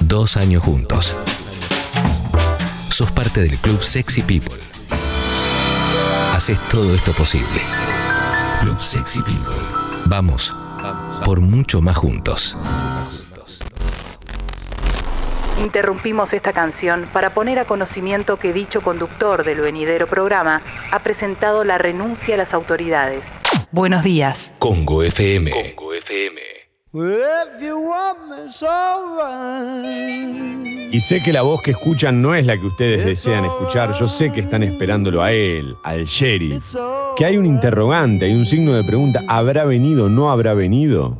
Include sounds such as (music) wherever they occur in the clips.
Dos años juntos. Sos parte del club Sexy People. Haces todo esto posible. Club Sexy People. Vamos por mucho más juntos. Interrumpimos esta canción para poner a conocimiento que dicho conductor del venidero programa ha presentado la renuncia a las autoridades. Buenos días. Congo FM. Y sé que la voz que escuchan no es la que ustedes desean escuchar. Yo sé que están esperándolo a él, al sheriff. Que hay un interrogante, hay un signo de pregunta. ¿Habrá venido o no habrá venido?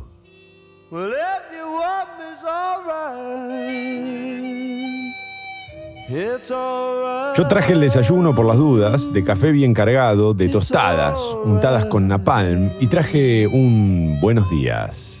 Yo traje el desayuno por las dudas, de café bien cargado, de tostadas, untadas con napalm, y traje un buenos días.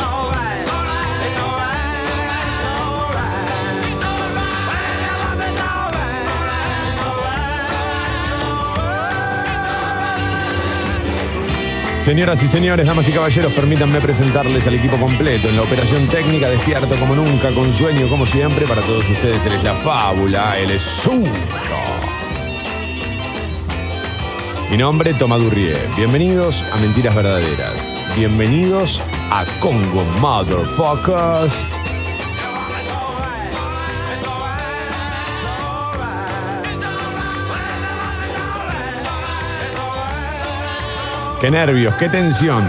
Señoras y señores, damas y caballeros, permítanme presentarles al equipo completo en la operación técnica, despierto como nunca, con sueño como siempre. Para todos ustedes, él es la fábula, él es suyo. Mi nombre, Tomás Durrié. Bienvenidos a Mentiras Verdaderas. Bienvenidos a Congo Motherfuckers. Qué nervios, qué tensión.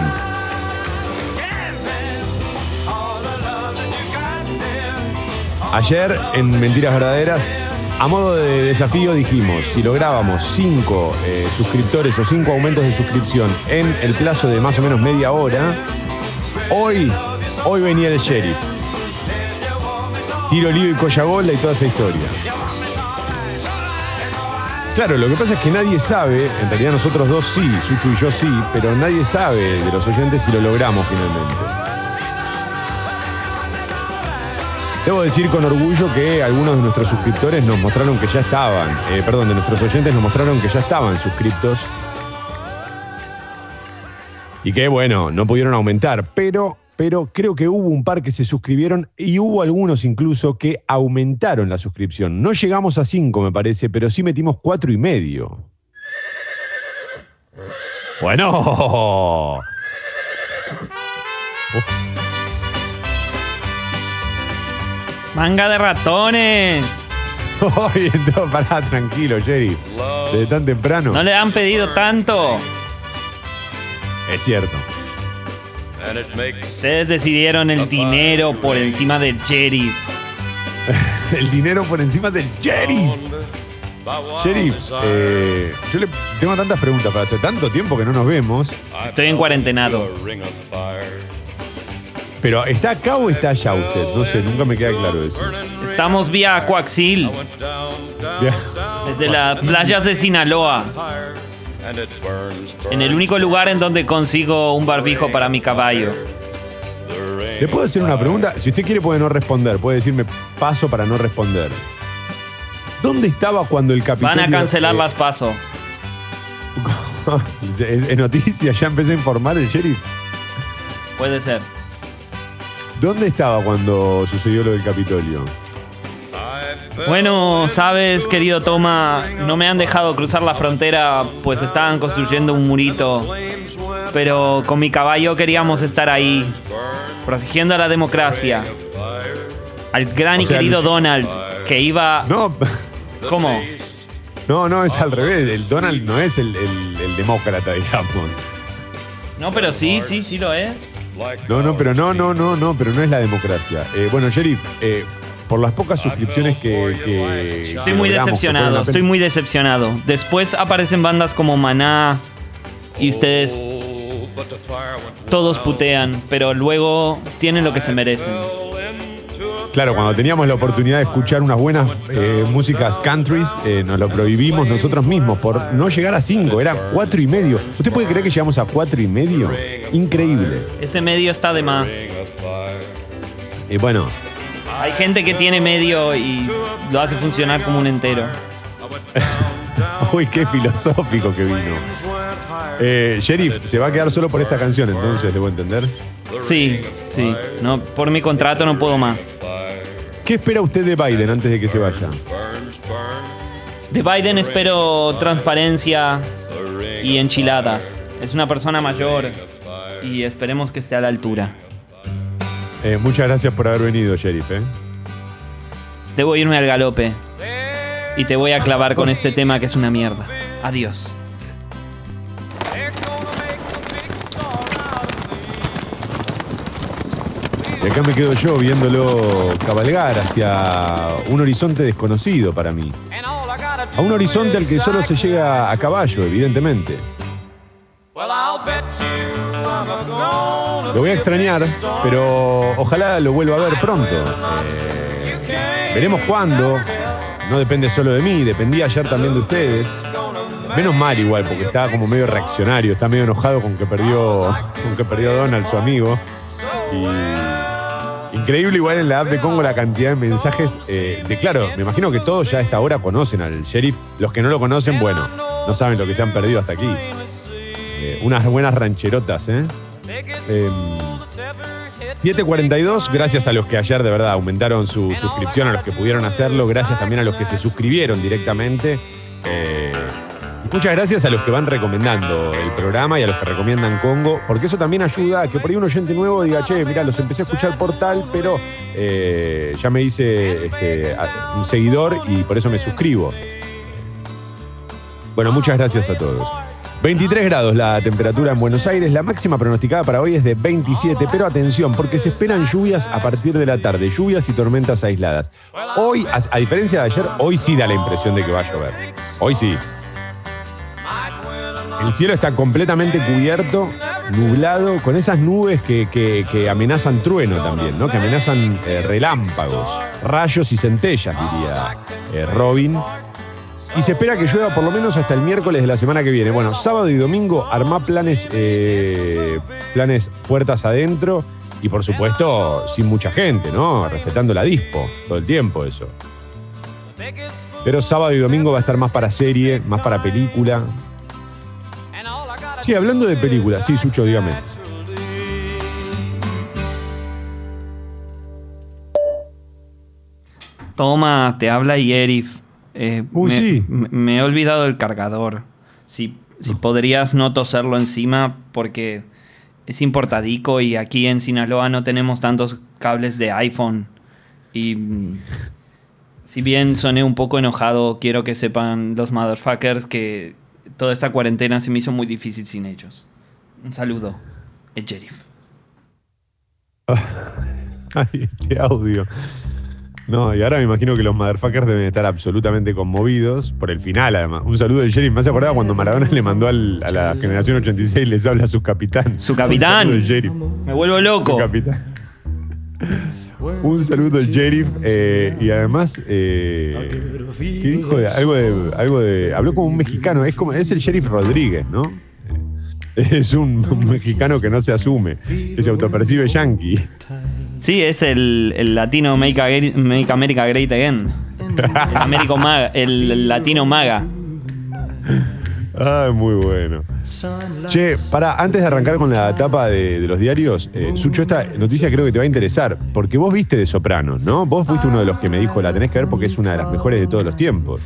Ayer en Mentiras Verdaderas, a modo de desafío dijimos, si lográbamos cinco eh, suscriptores o cinco aumentos de suscripción en el plazo de más o menos media hora, hoy, hoy venía el sheriff. Tiro lío y collabola y toda esa historia. Claro, lo que pasa es que nadie sabe, en realidad nosotros dos sí, Suchu y yo sí, pero nadie sabe de los oyentes si lo logramos finalmente. Debo decir con orgullo que algunos de nuestros suscriptores nos mostraron que ya estaban, eh, perdón, de nuestros oyentes nos mostraron que ya estaban suscriptos. Y que bueno, no pudieron aumentar, pero, pero creo que hubo un par que se suscribieron y hubo algunos incluso que aumentaron la suscripción. No llegamos a cinco, me parece, pero sí metimos cuatro y medio. Bueno. Manga de ratones. (laughs) Oye, no, pará, tranquilo, Jerry. Desde tan temprano. No le han pedido tanto. Es cierto. Ustedes decidieron (laughs) el dinero por encima del sheriff. El dinero por encima del sheriff. Sheriff, eh, yo le tengo tantas preguntas para hace tanto tiempo que no nos vemos. Estoy en cuarentenado. Pero ¿está acá o está allá usted? No sé, nunca me queda claro eso. Estamos vía Coaxil, desde las playas de Sinaloa. En el único lugar en donde consigo un barbijo para mi caballo. ¿Le puedo hacer una pregunta? Si usted quiere puede no responder, puede decirme paso para no responder. ¿Dónde estaba cuando el capitán... Van a cancelar las paso. (laughs) en noticias ya empezó a informar el sheriff. Puede ser. ¿Dónde estaba cuando sucedió lo del Capitolio? Bueno, sabes, querido Toma, no me han dejado cruzar la frontera, pues estaban construyendo un murito. Pero con mi caballo queríamos estar ahí, protegiendo a la democracia. Al gran y O sea, querido el- Donald, que iba... No, ¿Cómo? no, no, es al revés. El Donald no es el, el- el demócrata, digamos. No, pero sí, sí, sí lo es. No, no, pero no, no, no, no, pero no es la democracia. Eh, bueno, Sheriff, eh, por las pocas suscripciones que. que- Estoy muy decepcionado, estoy muy decepcionado. Después aparecen bandas como Maná y ustedes Todos putean, pero luego tienen lo que se merecen. Claro, cuando teníamos la oportunidad de escuchar unas buenas eh, músicas countries, eh, nos lo prohibimos nosotros mismos por no llegar a cinco, era cuatro y medio. ¿Usted puede creer que llegamos a cuatro y medio? Increíble. Ese medio está de más. Y bueno, Hay gente que tiene medio y lo hace funcionar como un entero. (laughs) uy, qué filosófico que vino. Eh, Sheriff, se va a quedar solo por esta canción, entonces, debo entender. Sí, sí. No, por mi contrato no puedo más. ¿Qué espera usted de Biden antes de que se vaya? De Biden espero transparencia y enchiladas. Es una persona mayor y esperemos que esté a la altura. Eh, muchas gracias por haber venido, Sheriff. ¿eh? Debo irme al galope y te voy a clavar con este tema que es una mierda. Adiós. Y acá me quedo yo viéndolo cabalgar hacia un horizonte desconocido para mí. A un horizonte al que solo se llega a caballo, evidentemente. Lo voy a extrañar, pero ojalá lo vuelva a ver pronto. Eh, veremos cuándo. No depende solo de mí, dependía ayer también de ustedes. Menos mal igual, porque estaba como medio reaccionario, está medio enojado con que perdió, con que perdió Donald, su amigo. Increíble igual en la app de Congo la cantidad de mensajes eh, de claro, me imagino que todos ya a esta hora conocen al sheriff. Los que no lo conocen, bueno, no saben lo que se han perdido hasta aquí. Eh, unas buenas rancherotas, ¿eh? Eh, 742, gracias a los que ayer de verdad aumentaron su suscripción, a los que pudieron hacerlo, gracias también a los que se suscribieron directamente. Eh, muchas gracias a los que van recomendando el programa y a los que recomiendan Congo, porque eso también ayuda a que por ahí un oyente nuevo diga, che, mira, los empecé a escuchar por tal, pero eh, ya me hice este, un seguidor y por eso me suscribo. Bueno, muchas gracias a todos. 23 grados la temperatura en Buenos Aires, la máxima pronosticada para hoy es de 27, pero atención, porque se esperan lluvias a partir de la tarde, lluvias y tormentas aisladas. Hoy, a, diferencia de ayer, hoy sí da la impresión de que va a llover. Hoy sí. El cielo está completamente cubierto, nublado, con esas nubes que, que- que amenazan trueno también, ¿no? Que amenazan eh, relámpagos, rayos y centellas, diría eh, Robin. Y se espera que llueva por lo menos hasta el miércoles de la semana que viene. Bueno, sábado y domingo armá planes, eh, planes puertas adentro y por supuesto sin mucha gente, ¿no? Respetando la dispo todo el tiempo eso. Pero sábado y domingo va a estar más para serie, más para película. Sí, hablando de película, sí, Sucho, dígame. Toma, te habla Yerif. Eh, Uy, me, sí. me- me he olvidado el cargador. Si, si podrías no toserlo encima porque es importadico y aquí en Sinaloa no tenemos tantos cables de iPhone. Y mm, si bien soné un poco enojado, quiero que sepan los motherfuckers que toda esta cuarentena se me hizo muy difícil sin ellos. Un saludo, es Yerif. (laughs) Ay, este audio. No, y ahora me imagino que los motherfuckers deben estar absolutamente conmovidos por el final, además. Un saludo del sheriff. Me hace acordar cuando Maradona le mandó al- a la generación 86 les habla a su capitán. Su capitán. Un saludo del sheriff. Me vuelvo Su loco. capitán. Un saludo del sheriff. eh, y además, eh, ¿qué dijo? De- algo de, algo de. Habló como un mexicano. Es, como, es el sheriff Rodríguez, ¿no? Es un, un mexicano que no se asume, que se autopercibe yankee. Sí, es el, el latino Make, America Great Again. El, Américo maga, el, latino maga. Ah, muy bueno. Che, para, antes de arrancar con la etapa de, de los diarios, eh, Sucho, esta noticia creo que te va a interesar, porque vos viste de Sopranos, ¿no? Vos fuiste uno de los que me dijo, la tenés que ver porque es una de las mejores de todos los tiempos.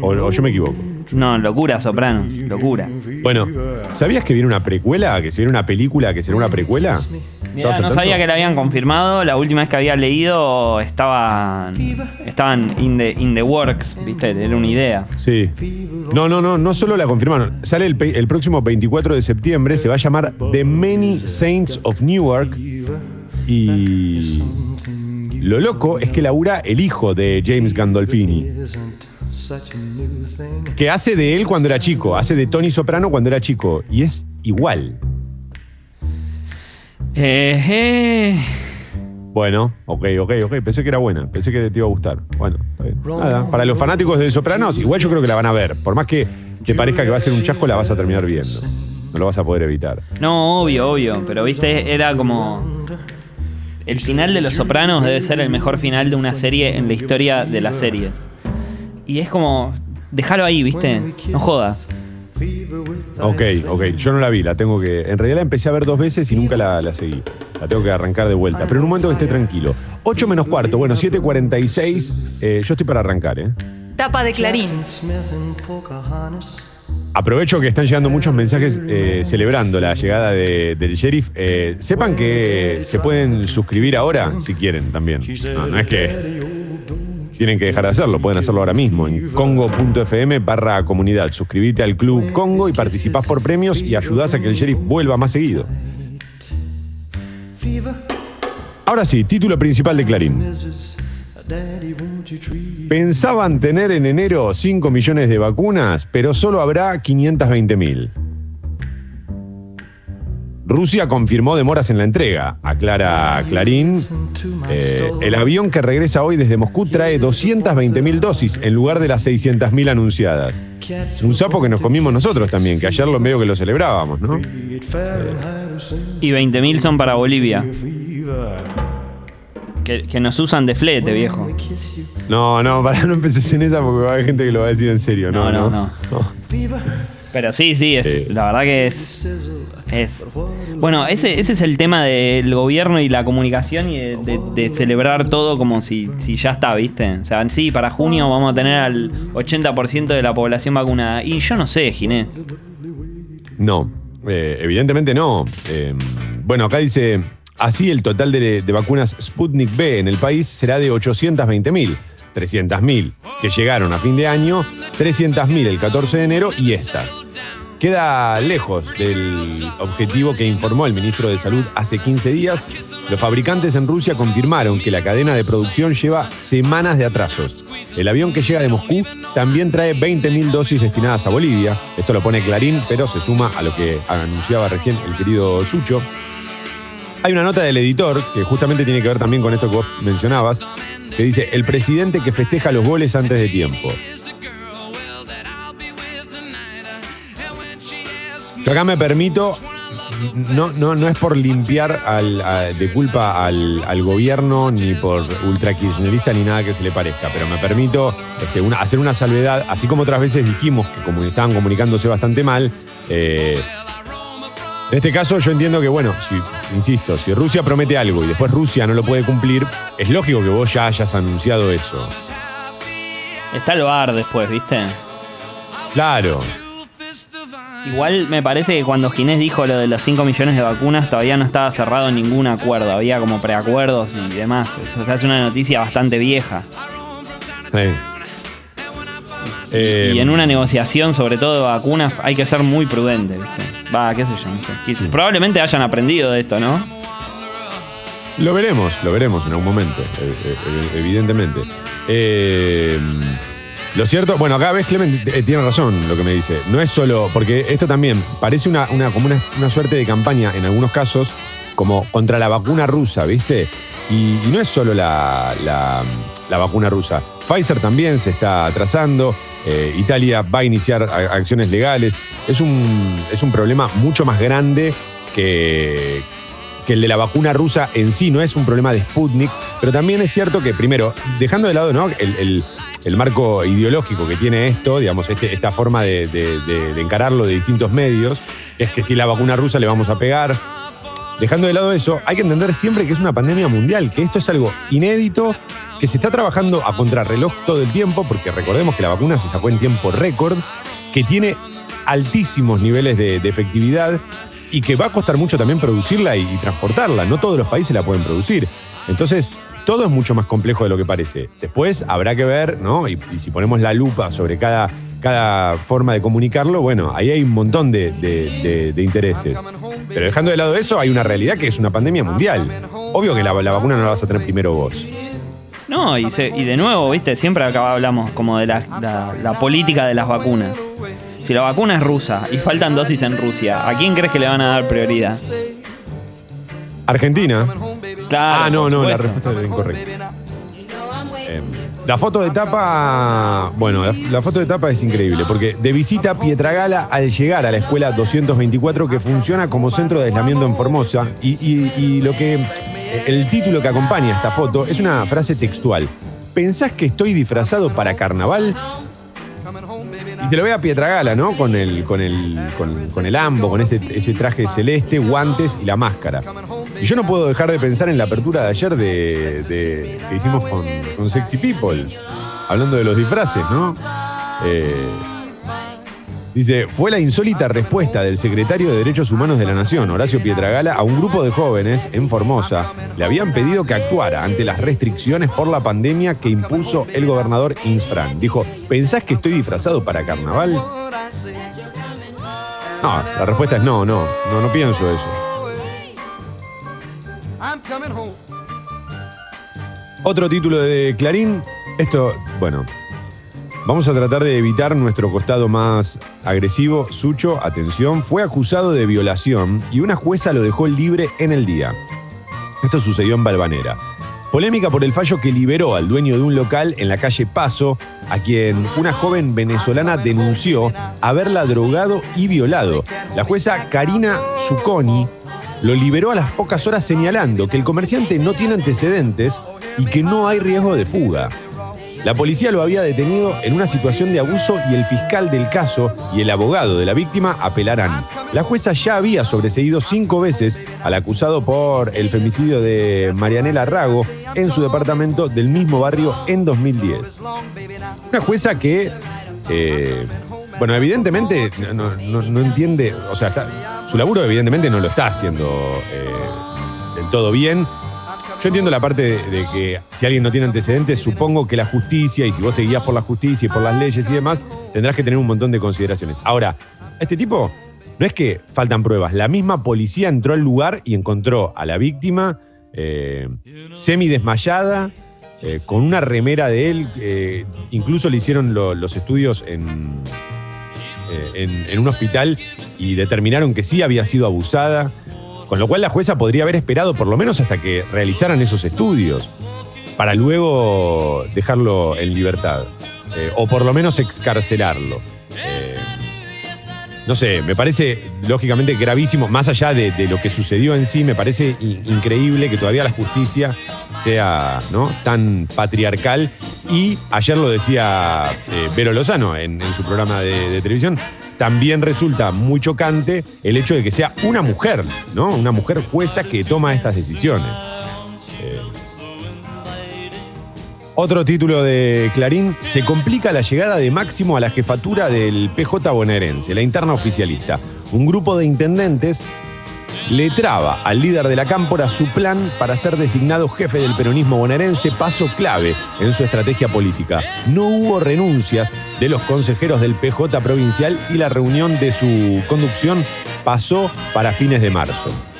O, o yo me equivoco. No, locura, soprano. Locura. Bueno, ¿sabías que viene una precuela? ¿Que se viene una película que será una precuela? Mirá, ¿Estabas al no sabía que la habían confirmado. La última vez que había leído estaban. Estaban in the, in the works, ¿viste? Era una idea. Sí. No, no, no, no solo la confirmaron. Sale el, el próximo 24 de septiembre, se va a llamar The Many Saints of Newark. Y lo loco es que labura el hijo de James Gandolfini. Que hace de él cuando era chico, hace de Tony Soprano cuando era chico. Y es igual. Eh, eh. Bueno, ok, ok, ok. Pensé que era buena. Pensé que te iba a gustar. Bueno, está bien. Nada. Para los fanáticos de Sopranos, igual yo creo que la van a ver. Por más que te parezca que va a ser un chasco, la vas a terminar viendo. No lo vas a poder evitar. No, obvio, obvio. Pero viste, era como. El final de Los Sopranos debe ser el mejor final de una serie en la historia de las series. Y es como. Déjalo ahí, viste. No jodas. Ok, ok. Yo no la vi, la tengo que. En realidad la empecé a ver dos veces y nunca la, la seguí. La tengo que arrancar de vuelta. Pero en un momento que esté tranquilo. 8 menos cuarto, bueno, 7.46. Eh, yo estoy para arrancar, ¿eh? Tapa de Clarín. Aprovecho que están llegando muchos mensajes eh, celebrando la llegada de- del sheriff. Eh, sepan que se pueden suscribir ahora si quieren también. No, no es que tienen que dejar de hacerlo, pueden hacerlo ahora mismo en congo.fm barra comunidad. Suscribite al Club Congo y participás por premios y ayudás a que el sheriff vuelva más seguido. Ahora sí, título principal de Clarín. Pensaban tener en enero 5 millones de vacunas, pero solo habrá 520 mil. Rusia confirmó demoras en la entrega, aclara Clarín. Eh, el avión que regresa hoy desde Moscú trae 220 mil dosis en lugar de las 600 mil anunciadas. Un sapo que nos comimos nosotros también, que ayer lo medio que lo celebrábamos, ¿no? Y 20.000 son para Bolivia. Que, que nos usan de flete, viejo. No, no, para no empieces en esa porque va a haber gente que lo va a decir en serio. No, No, no. no, Pero sí, sí, es, Eh. la verdad que es, es. Bueno, ese, ese es el tema del gobierno y la comunicación y de, de- de celebrar todo como si, si ya está, ¿viste? O sea, sí, para junio vamos a tener al 80% de la población vacunada. Y yo no sé, Ginés. No, eh, evidentemente no. Eh, bueno, acá dice, así el total de, de vacunas Sputnik B en el país será de 820.000. 300.000 que llegaron a fin de año, 300.000 el 14 de enero y estas. Queda lejos del objetivo que informó el ministro de Salud hace 15 días. Los fabricantes en Rusia confirmaron que la cadena de producción lleva semanas de atrasos. El avión que llega de Moscú también trae 20.000 dosis destinadas a Bolivia. Esto lo pone Clarín, pero se suma a lo que anunciaba recién el querido Sucho. Hay una nota del editor que justamente tiene que ver también con esto que vos mencionabas, que dice, el presidente que festeja los goles antes de tiempo. Yo acá me permito, no, no, no es por limpiar de culpa al, gobierno, ni por ultra kirchnerista, ni nada que se le parezca, pero me permito este, hacer una salvedad, así como otras veces dijimos que como estaban comunicándose bastante mal, eh, en este caso yo entiendo que, bueno, si, insisto, si Rusia promete algo y después Rusia no lo puede cumplir, es lógico que vos ya hayas anunciado eso. Está el bar después, ¿viste? Claro. Igual me parece que cuando Ginés dijo lo de los 5 millones de vacunas todavía no estaba cerrado ningún acuerdo, había como preacuerdos y demás. O sea, es una noticia bastante vieja. Sí. Eh, y en una negociación, sobre todo de vacunas, hay que ser muy prudente, ¿viste? Va, qué sé yo, no sé. Probablemente hayan aprendido de esto, ¿no? Lo veremos, lo veremos en algún momento, eh, eh, evidentemente. Eh, lo cierto, bueno, acá ves, Clement eh, tiene razón lo que me dice. No es solo, porque esto también parece una, una- como una, una suerte de campaña en algunos casos, como contra la vacuna rusa, ¿viste? Y, y no es solo la, la- la vacuna rusa. Pfizer también se está atrasando. eh, Italia va a iniciar acciones legales. Es un, es un problema mucho más grande que, que el de la vacuna rusa en sí no es un problema de Sputnik, pero también es cierto que, primero, dejando de lado ¿no? el, el- marco ideológico que tiene esto, digamos, este- esta forma de- de- de encararlo de distintos medios, es que si la vacuna rusa le vamos a pegar. Dejando de lado eso, hay que entender siempre que es una pandemia mundial, que esto es algo inédito, que se está trabajando a contrarreloj todo el tiempo, porque recordemos que la vacuna se sacó en tiempo récord, que tiene altísimos niveles de, efectividad y que va a costar mucho también producirla y, transportarla. No todos los países la pueden producir. Entonces, todo es mucho más complejo de lo que parece. Después habrá que ver, ¿no? Y, si ponemos la lupa sobre cada, cada forma de comunicarlo, bueno, ahí hay un montón de intereses. Pero dejando de lado eso, hay una realidad que es una pandemia mundial. Obvio que la, la vacuna no la vas a tener primero vos. No, y, se- y de nuevo, ¿viste? Siempre acá hablamos como de la, la- la política de las vacunas. Si la vacuna es rusa y faltan dosis en Rusia, ¿a quién crees que le van a dar prioridad? Argentina. Claro. ah, no, no, la respuesta era incorrecta. La foto de tapa, bueno, la, foto de tapa es increíble porque de visita a Pietragala al llegar a la escuela 224 que funciona como centro de aislamiento en Formosa y lo que el título que acompaña esta foto es una frase textual. ¿Pensás que estoy disfrazado para carnaval? Y te lo ve a Pietragala, ¿no? Con el, con el, con, con el ambo, con ese, ese traje celeste, guantes y la máscara. Y yo no puedo dejar de pensar en la apertura de ayer de, que hicimos con, con Sexy People, hablando de los disfraces, ¿no? Eh, dice, fue la insólita respuesta del secretario de Derechos Humanos de la Nación, Horacio Pietragala, a un grupo de jóvenes en Formosa. Le habían pedido que actuara ante las restricciones por la pandemia que impuso el gobernador Insfran. Dijo, ¿pensás que estoy disfrazado para carnaval? No, la respuesta es no, no, no, no pienso eso. Otro título de Clarín. Esto, bueno, vamos a tratar de evitar nuestro costado más agresivo. Sucho, atención, fue acusado de violación y una jueza lo dejó libre en el día. Esto sucedió en Balvanera. Polémica por el fallo que liberó al dueño de un local en la calle Paso, a quien una joven venezolana denunció haberla drogado y violado. La jueza Karina Zucconi lo liberó a las pocas horas señalando que el comerciante no tiene antecedentes y que no hay riesgo de fuga. La policía lo había detenido en una situación de abuso y el fiscal del caso y el abogado de la víctima apelarán. La jueza ya había sobreseído cinco veces al acusado por el femicidio de Marianela Rago en su departamento del mismo barrio en 2010. Una jueza que, eh, bueno, evidentemente no, no- no entiende, o sea, está- su laburo evidentemente no lo está haciendo eh, del todo bien. Yo entiendo la parte de, que si alguien no tiene antecedentes, supongo que la justicia, y si vos te guías por la justicia y por las leyes y demás, tendrás que tener un montón de consideraciones. Ahora, este tipo, no es que faltan pruebas, la misma policía entró al lugar y encontró a la víctima eh, semi desmayada, eh, con una remera de él, incluso le hicieron lo- los estudios en, eh, en, un hospital y determinaron que sí había sido abusada. Con lo cual la jueza podría haber esperado por lo menos hasta que realizaran esos estudios para luego dejarlo en libertad. Eh, o por lo menos excarcelarlo. Eh, no sé, me parece lógicamente gravísimo, más allá de, lo que sucedió en sí, me parece increíble que todavía la justicia sea ¿no? tan patriarcal. Y ayer lo decía eh, Vero Lozano en, en su programa de, de televisión, también resulta muy chocante el hecho de que sea una mujer, ¿no? Una mujer jueza que toma estas decisiones. Otro título de Clarín, se complica la llegada de Máximo a la jefatura del PJ bonaerense, la interna oficialista. Un grupo de intendentes le traba al líder de la cámpora su plan para ser designado jefe del peronismo bonaerense, paso clave en su estrategia política. No hubo renuncias de los consejeros del PJ provincial y la reunión de su conducción pasó para fines de marzo.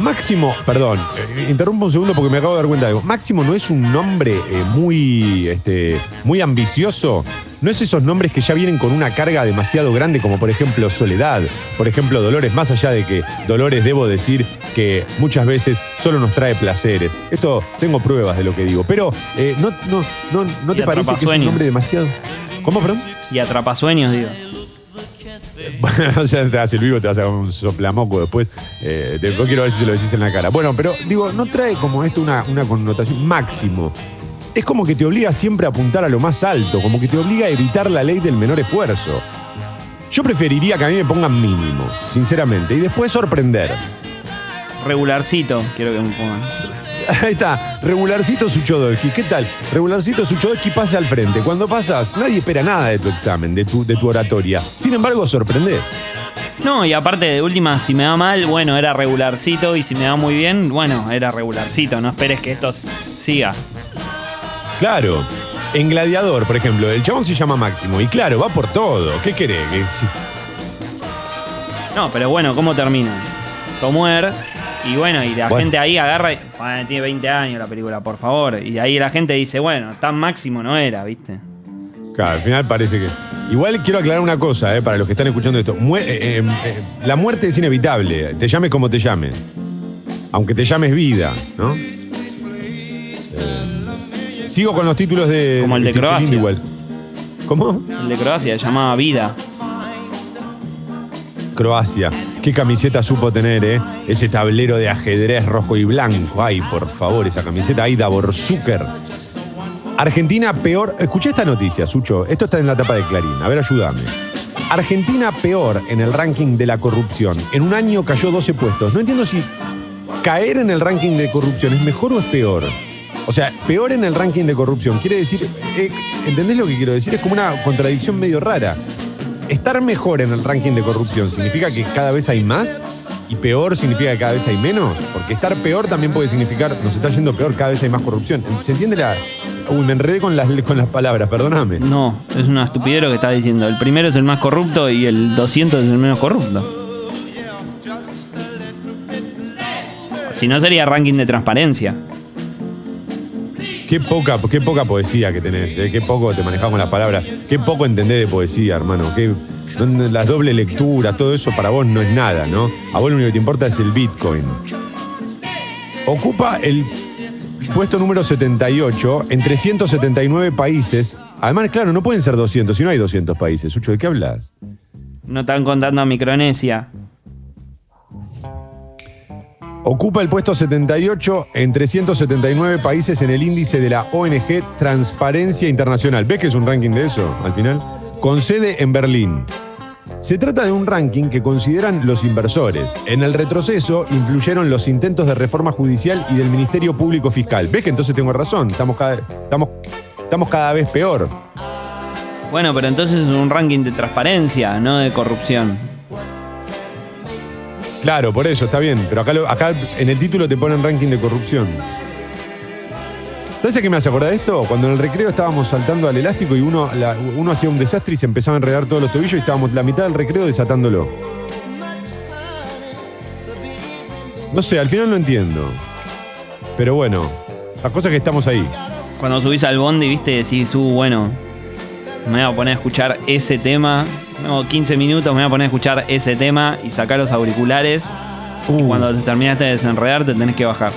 Máximo, perdón, eh, interrumpo un segundo porque me acabo de dar cuenta de algo. Máximo no es un nombre eh, muy, este, muy ambicioso. No es esos nombres que ya vienen con una carga demasiado grande, como por ejemplo Soledad, por ejemplo Dolores, más allá de que Dolores debo decir que muchas veces solo nos trae placeres. Esto tengo pruebas de lo que digo. Pero eh, no, no, no, ¿no te parece que es un nombre demasiado. ¿Cómo, perdón? Y atrapasueños, digo. Bueno, (laughs) ya te hace el vivo, te vas a un soplamoco después. Eh, después quiero ver si se lo decís en la cara. Bueno, pero digo, no trae como esto una, una connotación máximo. Es como que te obliga siempre a apuntar a lo más alto, como que te obliga a evitar la ley del menor esfuerzo. Yo preferiría que a mí me pongan mínimo, sinceramente, y después sorprender. Regularcito, quiero que me pongan. (laughs) Ahí está, regularcito Suchodolski. ¿Qué tal? Regularcito Suchodolski pasa al frente. Cuando pasas, nadie espera nada de tu examen, de tu, de tu oratoria. Sin embargo, sorprendés. No, y aparte de última, si me va mal, bueno, era regularcito. Y si me va muy bien, bueno, era regularcito. No esperes que esto siga. Claro. En Gladiador, por ejemplo, el chabón se llama Máximo y claro, va por todo. ¿Qué querés? No, pero bueno, ¿cómo termina? Tomuer. Y bueno, y la Bueno. gente ahí agarra y. "Bueno, tiene 20 años la película, por favor. Y ahí la gente dice, bueno, tan máximo no era, ¿viste? Claro, al final parece que. Igual quiero aclarar una cosa, eh, para los que están escuchando esto. Eh, eh, eh, la muerte es inevitable, te llames como te llames. Aunque te llames vida, ¿no? Sigo con los títulos de. Como el de Croacia. Igual. ¿Cómo? El de Croacia llamaba Vida. Croacia. Qué camiseta supo tener, ¿eh? Ese tablero de ajedrez rojo y blanco. Ay, por favor, esa camiseta. Aida Borzucker. Argentina peor. Escuché esta noticia, Sucho. Esto está en la tapa de Clarín. A ver, ayúdame. Argentina peor en el ranking de la corrupción. En un año cayó 12 puestos. No entiendo si caer en el ranking de corrupción es mejor o es peor. O sea, peor en el ranking de corrupción. Quiere decir, eh, ¿entendés lo que quiero decir? Es como una contradicción medio rara. Estar mejor en el ranking de corrupción significa que cada vez hay más y peor significa que cada vez hay menos. Porque estar peor también puede significar nos está yendo peor, cada vez hay más corrupción. ¿Se entiende la.? Uy, me enredé con las, con las palabras, perdóname. No, es una estupidez lo que está diciendo. El primero es el más corrupto y el 200 es el menos corrupto. Si no sería ranking de transparencia. Qué poca, qué poca poesía que tenés, ¿eh? qué poco te manejás con las palabras, qué poco entendés de poesía, hermano. Las dobles lecturas, todo eso para vos no es nada, ¿no? A vos lo único que te importa es el Bitcoin. Ocupa el puesto número 78 en 379 países. Además, claro, no pueden ser 200, si no hay 200 países. ¿de qué hablas? No están contando a Micronesia. Ocupa el puesto 78 en 379 países en el índice de la ONG Transparencia Internacional. ¿Ves que es un ranking de eso al final? Con sede en Berlín. Se trata de un ranking que consideran los inversores. En el retroceso influyeron los intentos de reforma judicial y del Ministerio Público Fiscal. ¿Ves que entonces tengo razón? Estamos cada, estamos, estamos cada vez peor. Bueno, pero entonces es un ranking de transparencia, no de corrupción. Claro, por eso, está bien. Pero acá, en el título te ponen ranking de corrupción. ¿Sabes a qué me hace acordar esto? Cuando en el recreo estábamos saltando al elástico y uno, uno hacía un desastre y se empezaba a enredar todos los tobillos y estábamos la mitad del recreo desatándolo. No sé, al final no entiendo. Pero bueno, la cosa es que estamos ahí. Cuando subís al bondi, viste, decís, uh, bueno, me voy a poner a escuchar ese tema. Tengo 15 minutos, me voy a poner a escuchar ese tema y sacar los auriculares. Y Uh. cuando te terminaste de desenredar, te tenés que bajar.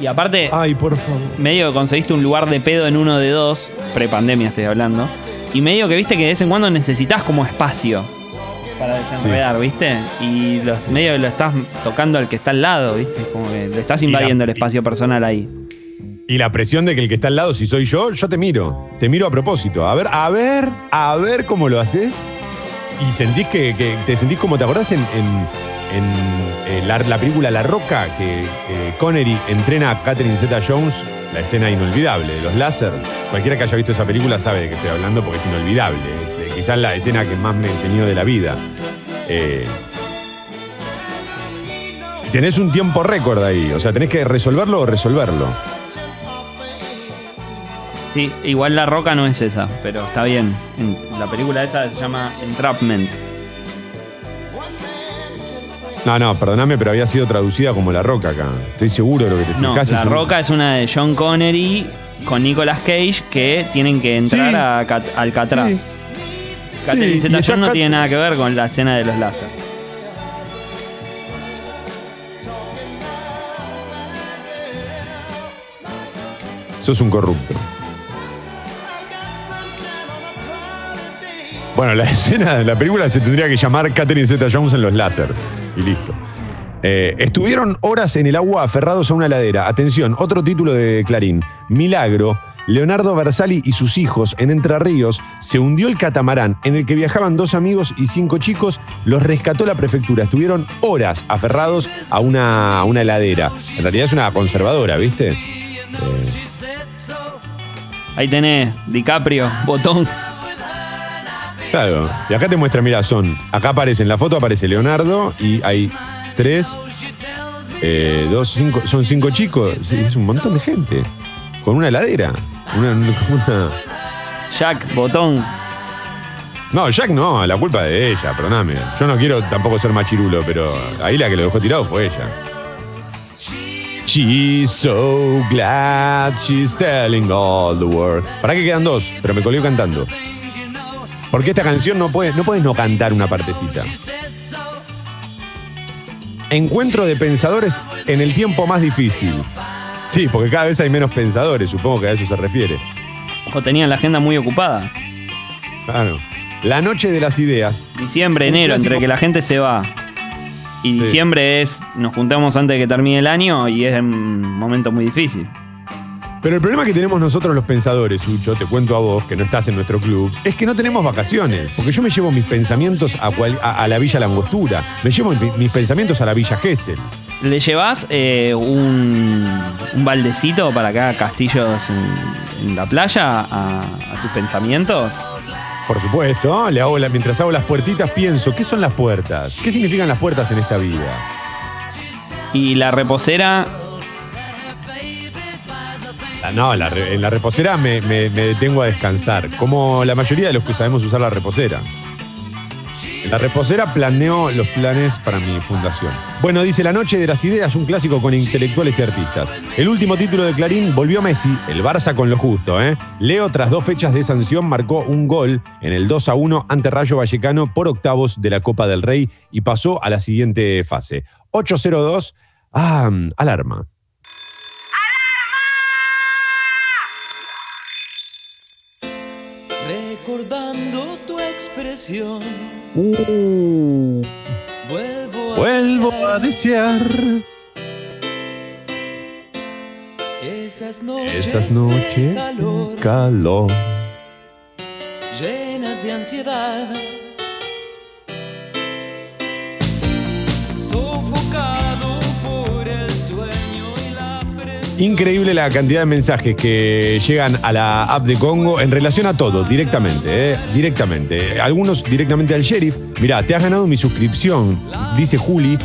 Y aparte, Ay, por favor. medio que conseguiste un lugar de pedo en uno de dos, prepandemia estoy hablando, y medio que viste que de vez en cuando necesitas como espacio para desenredar, ¿viste? Y los medio que lo estás tocando al que está al lado, ¿viste? Como que le estás la- invadiendo el espacio personal ahí. Y la presión de que el que está al lado, si soy yo, yo te miro. Te miro a propósito. A ver, a ver, a ver cómo lo haces. Y sentís que, que- te sentís como te acordás en, en- en, la, la película La Roca, que eh, Connery entrena a Catherine Zeta Jones, la escena inolvidable de los láser. Cualquiera que haya visto esa película sabe de qué estoy hablando porque es inolvidable. Es, eh, quizás la escena que más me enseñó de la vida. Eh, tenés un tiempo récord ahí, o sea, tenés que resolverlo o resolverlo. Sí, igual la roca no es esa, pero está bien. En- la película esa se llama Entrapment. No, no, perdóname, pero había sido traducida como La Roca acá. Estoy seguro de lo que te estoy No, casi la seguro. roca es una de John Connery con Nicolas Cage que tienen que entrar Sí. a Cat- Alcatraz. Sí. Catherine Sí, Zeta-Jones no Cat- tiene nada que ver con la escena de los láser. Sos un corrupto. Bueno, la (laughs) escena de la película se tendría que llamar Catherine Zeta Jones en los láser. Y listo. Eh, estuvieron horas en el agua aferrados a una ladera. Atención, otro título de Clarín. Milagro. Leonardo Bersali y sus hijos en Entre Ríos se hundió el catamarán en el que viajaban dos amigos y cinco chicos. Los rescató la prefectura. Estuvieron horas aferrados a una, a una heladera. En realidad es una conservadora, ¿viste? Eh, Ahí tenés DiCaprio, botón. Claro, y acá te muestra, mira, son. Acá aparece, en la foto aparece Leonardo y hay tres, eh, dos, cinco, son cinco chicos. Es un montón de gente. Con una heladera. Una, una- Jack, botón. No, Jack no, la culpa es de ella, perdóname. Yo no quiero tampoco ser machirulo, pero ahí la que lo dejó tirado fue ella. She's so glad she's telling all the world. ¿Para qué quedan dos? Pero me colgué cantando. Porque esta canción no puedes no, puedes no cantar una partecita. Encuentro de pensadores en el tiempo más difícil. Sí, porque cada vez hay menos pensadores, supongo que a eso se refiere. O tenían la agenda muy ocupada. Claro. La noche de las ideas. Diciembre, Un enero, clásico- entre que la gente se va. Y Sí. diciembre es, nos juntamos antes de que termine el año y es un momento muy difícil. Pero el problema que tenemos nosotros los pensadores, Sucho, te cuento a vos, que no estás en nuestro club, es que no tenemos vacaciones. Porque yo me llevo mis pensamientos a, cual- a- a la Villa Langostura. Me llevo mi- mis pensamientos a la Villa Gesell. ¿Le llevas eh, un, un baldecito para haga castillos en, en la playa a, a tus pensamientos? Por supuesto, le hago la- mientras hago las puertitas pienso, ¿qué son las puertas? ¿Qué significan las puertas en esta vida? Y la reposera, no, la en la reposera me detengo a descansar, como la mayoría de los que sabemos usar la reposera. En la reposera planeo los planes para mi fundación. Bueno, dice La Noche de las Ideas, un clásico con intelectuales y artistas. El último título de Clarín volvió Messi, el Barça con lo justo. ¿eh? Leo, tras dos fechas de sanción, marcó un gol en el 2 a 1 ante Rayo Vallecano por octavos de la Copa del Rey y pasó a la siguiente fase. 8-0-2. Ah, alarma. Recordando tu expresión, Uh, vuelvo, vuelvo a desear esas noches, esas noches de de calor, calor. llenas de ansiedad, Increíble la cantidad de mensajes que llegan a la app de Congo en relación a todo, directamente, ¿eh? directamente. Algunos directamente al sheriff. Mirá, te has ganado mi suscripción, dice Juli.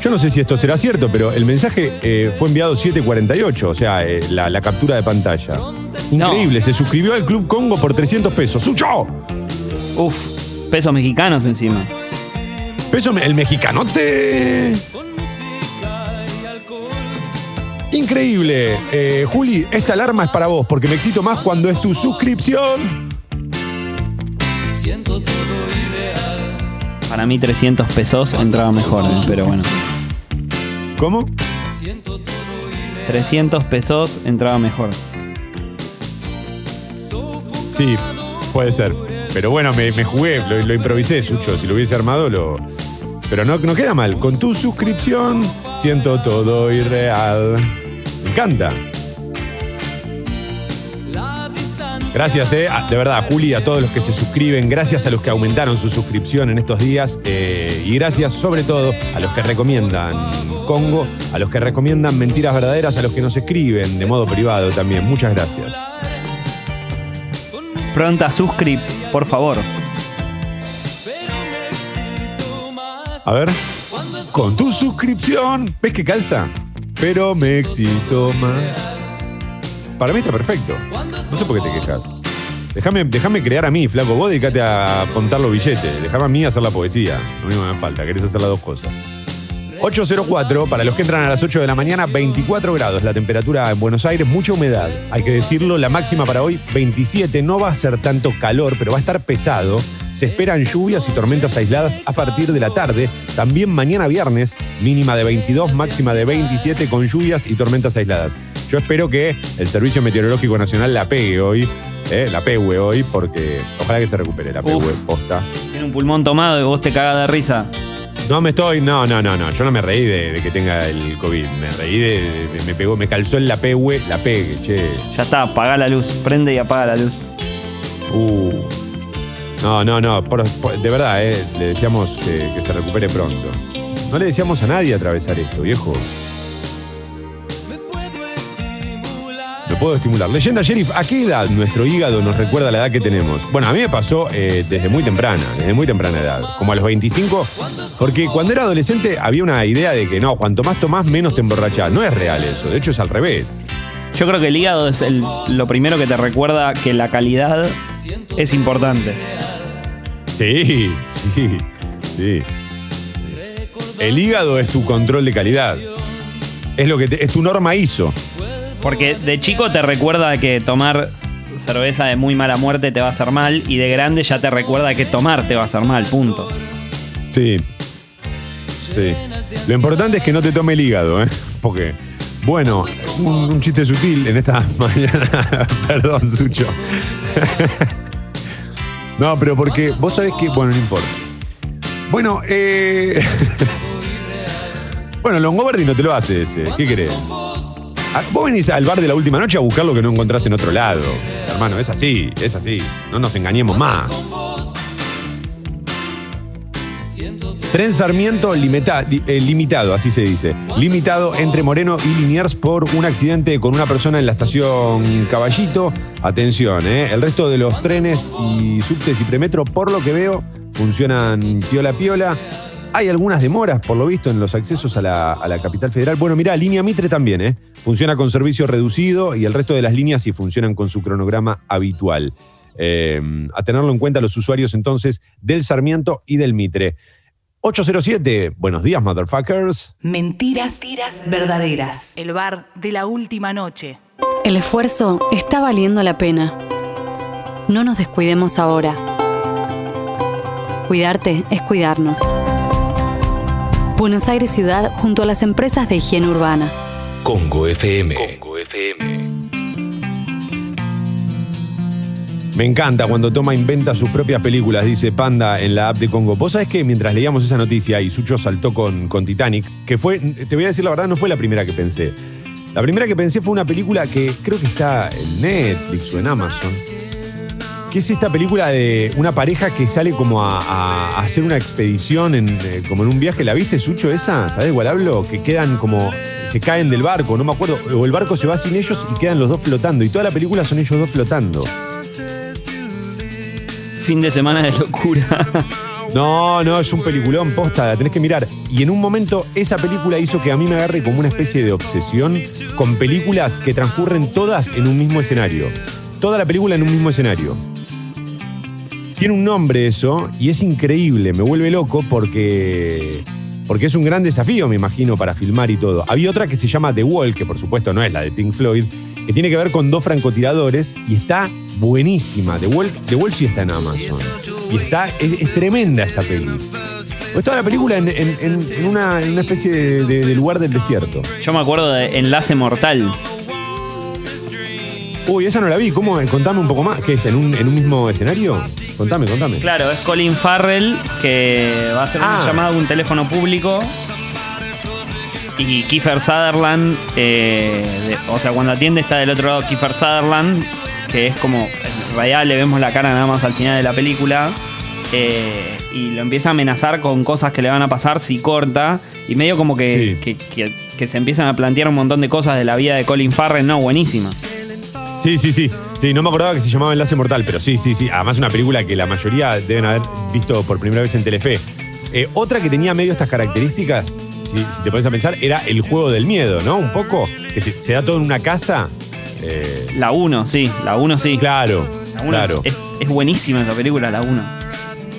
Yo no sé si esto será cierto, pero el mensaje eh, fue enviado 748, o sea, eh, la, la captura de pantalla. Increíble, se suscribió al Club Congo por 300 pesos. ¡Sucho! uff, pesos mexicanos encima. Peso el mexicanote. Increíble. Eh, Juli, esta alarma es para vos porque me excito más cuando es tu suscripción. Siento todo irreal, Para mí 300 pesos entraba mejor, eh, pero bueno. ¿Cómo? siento todo irreal, 300 pesos entraba mejor. Sí, puede ser. Pero bueno, me, me jugué, lo, lo improvisé, Sucho. Si lo hubiese armado, lo. Pero no, no queda mal. Con tu suscripción, siento todo irreal. Me encanta. la distancia. Gracias, eh, a- de verdad, Juli, a todos los que se suscriben. Gracias a los que aumentaron su suscripción en estos días. eh, y gracias, sobre todo, a los que recomiendan Congo, a los que recomiendan mentiras verdaderas, a los que nos escriben de modo privado también. Muchas gracias. Pronta suscrip, por favor. A ver. Con tu suscripción. ¿Ves que calza? Pero me excito más. Para mí está perfecto. No sé por qué te quejas. Déjame, crear a mí, flaco. Vos dedicate a contar los billetes. Déjame a mí hacer la poesía. Lo que me falta. Querés hacer las dos cosas. 804, para los que entran a las 8 de la mañana, 24 grados la temperatura en Buenos Aires, mucha humedad, hay que decirlo, la máxima para hoy 27, no va a ser tanto calor, pero va a estar pesado, se esperan lluvias y tormentas aisladas a partir de la tarde, también mañana viernes, mínima de 22, máxima de 27 con lluvias y tormentas aisladas. Yo espero que el Servicio Meteorológico Nacional la pegue hoy, eh, la pegue hoy, porque ojalá que se recupere la pegue, Uf. posta. Tiene un pulmón tomado y vos te cagas de risa. No me estoy, no, no, no, no. Yo no me reí de, de que tenga el COVID. Me reí de, de- de- me pegó, me calzó en la pegue, la pegue, che. Ya está, apaga la luz. Prende y apaga la luz. Uh. No, no, no. de verdad, eh, le decíamos que, se recupere pronto. No le decíamos a nadie atravesar esto, viejo. Me puedo estimular. Leyenda Sheriff, ¿a qué edad nuestro hígado nos recuerda la edad que tenemos? Bueno, a mí me pasó eh, desde muy temprana, desde muy temprana edad, como a los 25, porque cuando era adolescente había una idea de que no, cuanto más tomás, menos te emborrachás. No es real eso, de hecho es al revés. Yo creo que el hígado es el- lo primero que te recuerda que la calidad es importante. Sí, sí, sí. El hígado es tu control de calidad. Es lo que te- es tu norma ISO. Porque de chico te recuerda que tomar cerveza de muy mala muerte te va a hacer mal y de grande ya te recuerda que tomar te va a hacer mal, punto. Sí. Sí. Lo importante es que no te tome el hígado, ¿eh? Porque, bueno, un, un chiste sutil en esta (laughs) mañana. Perdón, Sucho. (laughs) no, pero porque vos sabés que. Bueno, no importa. Bueno, eh. (laughs) bueno, Longobardi no te lo hace ese. ¿Qué querés? Ah, Vos venís al bar de la última noche a buscar lo que no encontrás en otro lado. Hermano, es así, es así. No nos engañemos más. Tren Sarmiento eh, limitado, así se dice. Limitado entre Moreno y Liniers por un accidente con una persona en la estación Caballito. Atención, ¿eh? El resto de los trenes y subtes y premetro, por lo que veo, funcionan piola piola. Hay algunas demoras, por lo visto, en los accesos a la, a la capital federal. Bueno, mirá, línea Mitre también, ¿eh? Funciona con servicio reducido y el resto de las líneas sí funcionan con su cronograma habitual. Eh, a tenerlo en cuenta los usuarios entonces del Sarmiento y del Mitre. 807, buenos días, motherfuckers. Mentiras verdaderas. El bar de la última noche. El esfuerzo está valiendo la pena. No nos descuidemos ahora. Cuidarte es cuidarnos. Buenos Aires Ciudad junto a las empresas de higiene urbana. Congo FM. Me encanta cuando Toma inventa sus propias películas, dice Panda en la app de Congo. Vos sabés que mientras leíamos esa noticia y Sucho saltó con, con Titanic, que fue, te voy a decir la verdad, no fue la primera que pensé. La primera que pensé fue una película que creo que está en Netflix o en Amazon, que es esta película de una pareja que sale como a, hacer una expedición, en, eh, como en un viaje. ¿La viste, Sucho, esa? ¿Sabés cuál hablo? Que quedan como, se caen del barco, no me acuerdo, o el barco se va sin ellos y quedan los dos flotando. Y toda la película son ellos dos flotando. Fin de semana de locura. No, no, es un peliculón posta, la tenés que mirar. Y en un momento esa película hizo que a mí me agarre como una especie de obsesión con películas que transcurren todas en un mismo escenario. Toda la película en un mismo escenario. Tiene un nombre eso y es increíble, me vuelve loco porque porque es un gran desafío, me imagino, para filmar y todo. Había otra que se llama The Wall, que por supuesto no es la de Pink Floyd, que tiene que ver con dos francotiradores y está buenísima. The Wall, The Wall sí está en Amazon. Y está, es, es tremenda esa peli. Pues toda la película en, en- en- en una, en una especie de, de- de lugar del desierto. Yo me acuerdo de Enlace Mortal. Uy, esa no la vi. ¿Cómo? Contame un poco más. ¿Qué es? ¿En un, en un mismo escenario? Contame, contame. Claro, es Colin Farrell que va a hacer una Ah. llamada a un teléfono público. Y Kiefer Sutherland, eh, de- o sea, cuando atiende está del otro lado Kiefer Sutherland, que es como, en realidad le vemos la cara nada más al final de la película. eh, y lo empieza a amenazar con cosas que le van a pasar si corta. Y medio como que, Sí. que, que- que se empiezan a plantear un montón de cosas de la vida de Colin Farrell. No, buenísima. Sí, sí, sí. Sí, no me acordaba que se llamaba Enlace Mortal, pero sí, sí, sí. Además, una película que la mayoría deben haber visto por primera vez en Telefe. Eh, otra que tenía medio estas características, si, si te pones a pensar, era el juego del miedo, ¿no? Un poco. Que se, se da todo en una casa. Eh, La 1, sí, la 1 sí. claro, La uno claro. es, es- es buenísima esa película, la 1.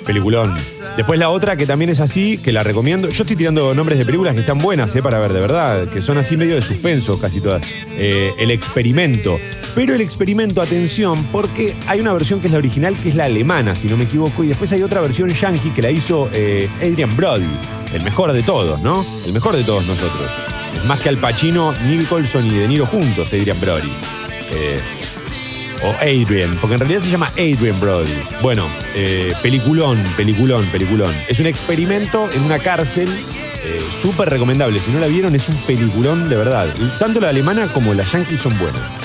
Peliculón. Después la otra que también es así, que la recomiendo. Yo estoy tirando nombres de películas que están buenas, eh, para ver, de verdad, que son así medio de suspenso casi todas. Eh, el experimento. Pero el experimento, atención, porque hay una versión que es la original, que es la alemana, si no me equivoco, y después hay otra versión yankee que la hizo eh, Adrian Brody, el mejor de todos, ¿no? El mejor de todos nosotros. Más que Al Pacino, Nicholson y De Niro juntos, Adrian Brody. Eh, o Adrian, porque en realidad se llama Adrian Brody. Bueno, eh, peliculón, peliculón, peliculón. Es un experimento en una cárcel, súper recomendable. Si no la vieron, es un peliculón de verdad. Tanto la alemana como la yankee son buenas.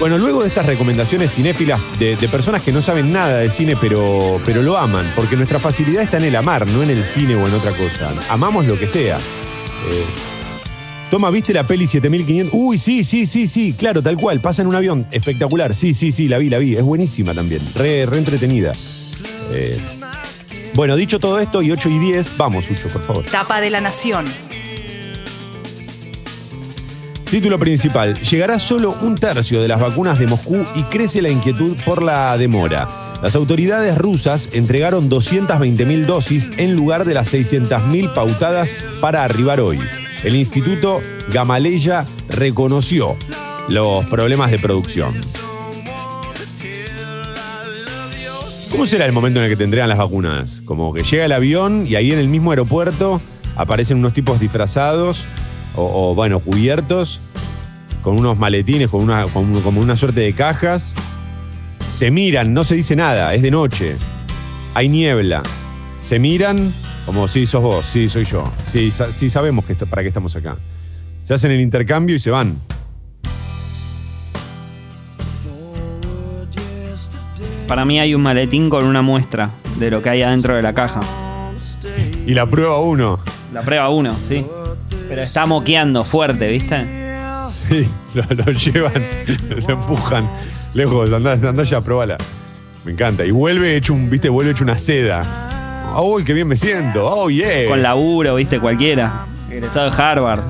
Bueno, luego de estas recomendaciones cinéfilas de, personas que no saben nada de cine, pero, pero lo aman, porque nuestra facilidad está en el amar, no en el cine o en otra cosa. Amamos lo que sea. Eh, Toma, ¿viste la peli 7500? Uy, sí, sí, sí, sí, claro, tal cual. Pasa en un avión. Espectacular. Sí, sí, sí, la vi, la vi. Es buenísima también. Re, re entretenida. Eh, bueno, dicho todo esto, y 8 y 10, vamos, Sucho, por favor. Tapa de la Nación. Título principal. Llegará solo un tercio de las vacunas de Moscú y crece la inquietud por la demora. Las autoridades rusas entregaron 220.000 dosis en lugar de las 600.000 pautadas para arribar hoy. el Instituto Gamaleya reconoció los problemas de producción. ¿Cómo será el momento en el que tendrían las vacunas? Como que llega el avión y ahí en el mismo aeropuerto aparecen unos tipos disfrazados o, o, bueno, cubiertos con unos maletines, con una, con- como una suerte de cajas. Se miran, no se dice nada, es de noche. Hay niebla. Se miran como, sí, sos vos, sí, soy yo. Sí, sa- sí sabemos que esto- para qué estamos acá. Se hacen el intercambio y se van. Para mí hay un maletín con una muestra de lo que hay adentro de la caja. Y la prueba uno. La prueba uno, sí. Pero está moqueando fuerte, ¿viste? Sí, lo, lo llevan, lo empujan. Lejos, andá, andá ya, probala. Me encanta. Y vuelve hecho un, viste, vuelve hecho una seda. ¡Uy, qué bien me siento! ¡Oh, yeah! Con laburo, ¿viste? Cualquiera. Egresado de Harvard.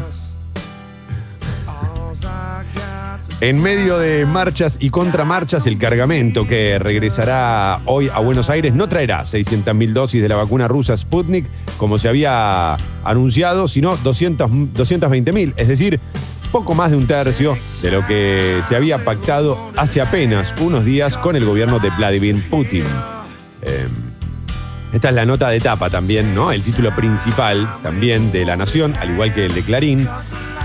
En medio de marchas y contramarchas, el cargamento que regresará hoy a Buenos Aires no traerá 600.000 dosis de la vacuna rusa Sputnik, como se había anunciado, sino 200 220.000, es decir, poco más de un tercio de lo que se había pactado hace apenas unos días con el gobierno de Vladimir Putin. Eh, esta es la nota de tapa también, ¿no? El título principal también de La Nación, al igual que el de Clarín.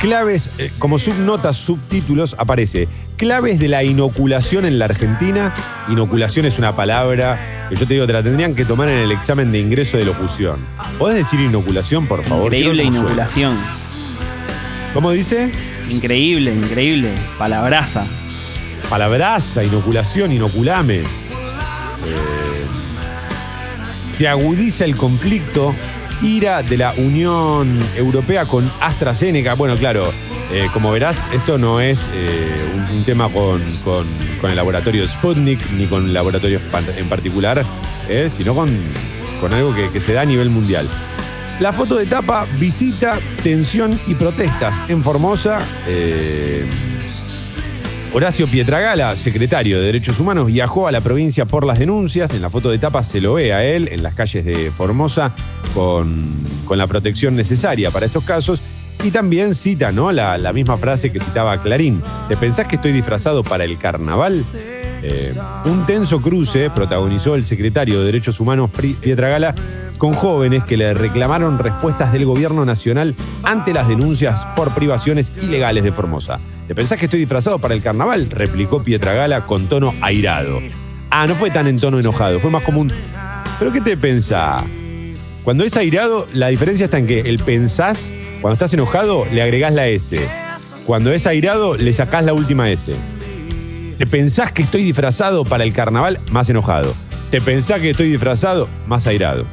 Claves, eh, como subnotas, subtítulos, aparece claves de la inoculación en la Argentina. Inoculación es una palabra que yo te digo, te la tendrían que tomar en el examen de ingreso de locución. ¿Podés decir inoculación, por favor? Increíble Quiero cómo suena. inoculación. ¿Cómo dice? Increíble, increíble. Palabraza. Palabraza, inoculación, inoculame. Eh, se agudiza el conflicto, ira de la Unión Europea con AstraZeneca. Bueno, claro, eh, como verás, esto no es eh, un, tema con, con- el laboratorio Sputnik ni con laboratorios en particular, eh, sino con, con algo que, se da a nivel mundial. La foto de tapa, visita, tensión y protestas en Formosa. Horacio Pietragala, secretario de Derechos Humanos, viajó a la provincia por las denuncias. En la foto de tapa se lo ve a él en las calles de Formosa con, con la protección necesaria para estos casos. Y también cita ¿no? la, la misma frase que citaba Clarín. ¿Te pensás que estoy disfrazado para el carnaval? Eh, un tenso cruce protagonizó el secretario de Derechos Humanos Pietragala con jóvenes que le reclamaron respuestas del gobierno nacional ante las denuncias por privaciones ilegales de Formosa. ¿Te pensás que estoy disfrazado para el carnaval? replicó Pietragala con tono airado. Ah, no fue tan en tono enojado, fue más común. ¿Pero qué te pensás? Cuando es airado, la diferencia está en que el pensás, cuando estás enojado, le agregás la S. Cuando es airado, le sacás la última S. ¿Te pensás que estoy disfrazado para el carnaval? Más enojado. ¿Te pensás que estoy disfrazado? Más airado.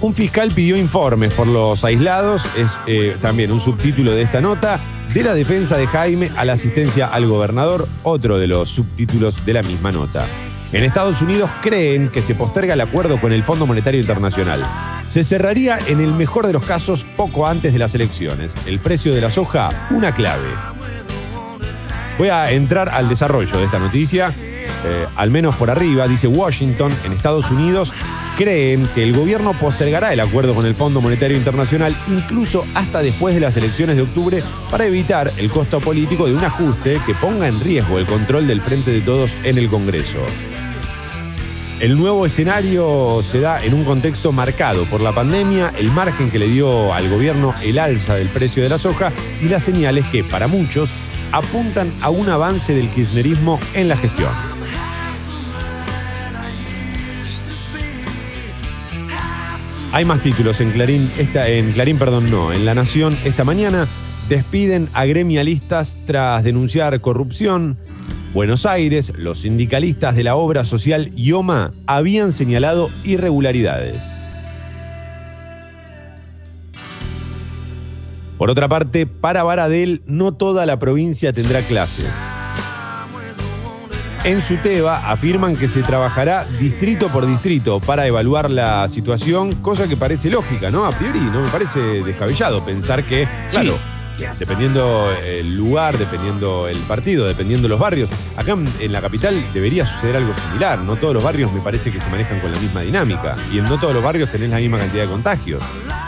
Un fiscal pidió informes por los aislados, es eh, también un subtítulo de esta nota, de la defensa de Jaime a la asistencia al gobernador, otro de los subtítulos de la misma nota. En Estados Unidos creen que se posterga el acuerdo con el Fondo Monetario Internacional. Se cerraría en el mejor de los casos poco antes de las elecciones. El precio de la soja, una clave. Voy a entrar al desarrollo de esta noticia, eh, al menos por arriba. Dice Washington, en Estados Unidos, creen que el gobierno postergará el acuerdo con el Fondo Monetario Internacional incluso hasta después de las elecciones de octubre para evitar el costo político de un ajuste que ponga en riesgo el control del Frente de Todos en el Congreso. El nuevo escenario se da en un contexto marcado por la pandemia, el margen que le dio al gobierno el alza del precio de la soja y las señales que, para muchos, apuntan a un avance del kirchnerismo en la gestión. Hay más títulos en Clarín, esta, en Clarín, perdón, no, en La Nación esta mañana despiden a gremialistas tras denunciar corrupción. Buenos Aires, los sindicalistas de la obra social IOMA habían señalado irregularidades. Por otra parte, para Baradel, no toda la provincia tendrá clases. En Suteba afirman que se trabajará distrito por distrito para evaluar la situación, cosa que parece lógica, ¿no? A priori no me parece descabellado pensar que, claro, dependiendo el lugar, dependiendo el partido, dependiendo los barrios, acá en- en la capital debería suceder algo similar. No todos los barrios me parece que se manejan con la misma dinámica y en no todos los barrios tenés la misma cantidad de contagios.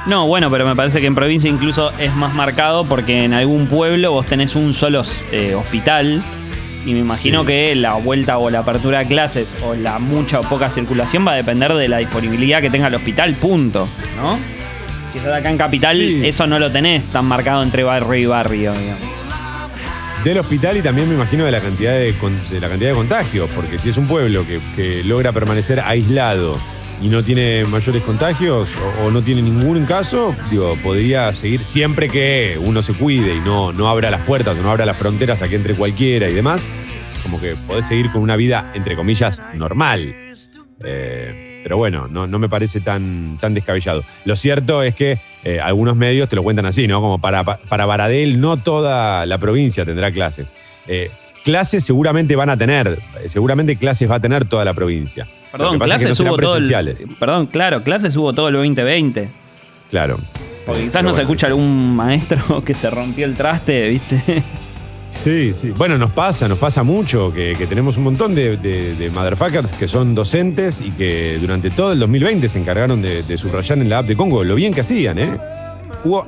No, bueno, pero me parece que en provincia incluso es más marcado porque en algún pueblo vos tenés un solo eh, hospital y me imagino Sí. que la vuelta o la apertura de clases o la mucha o poca circulación va a depender de la disponibilidad que tenga el hospital, punto, ¿no? Quizás acá en Capital Sí. eso no lo tenés tan marcado entre barrio y barrio, digamos. Del hospital y también me imagino de la cantidad de, de la cantidad de contagios, porque si es un pueblo que, que logra permanecer aislado y no tiene mayores contagios o, no tiene ningún caso, digo, podría seguir siempre que uno se cuide y no, no abra las puertas o no abra las fronteras a que entre cualquiera y demás, como que podés seguir con una vida, entre comillas, normal. Eh, pero bueno, no, no me parece tan, tan descabellado. Lo cierto es que eh, algunos medios te lo cuentan así, ¿no? Como para, para Baradel, no toda la provincia tendrá clases. Eh, clases seguramente van a tener, seguramente clases va a tener toda la provincia. Perdón, es que clases no hubo todo el, presenciales. Perdón, claro, clases hubo todo el 2020. Claro. Porque quizás no se escucha algún maestro (laughs) que se rompió el traste, ¿viste? Sí, sí. Bueno, nos pasa, nos pasa mucho que, que tenemos un montón de, de- de motherfuckers que son docentes y que durante todo el 2020 se encargaron de, de subrayar en la app de Congo lo bien que hacían, ¿eh?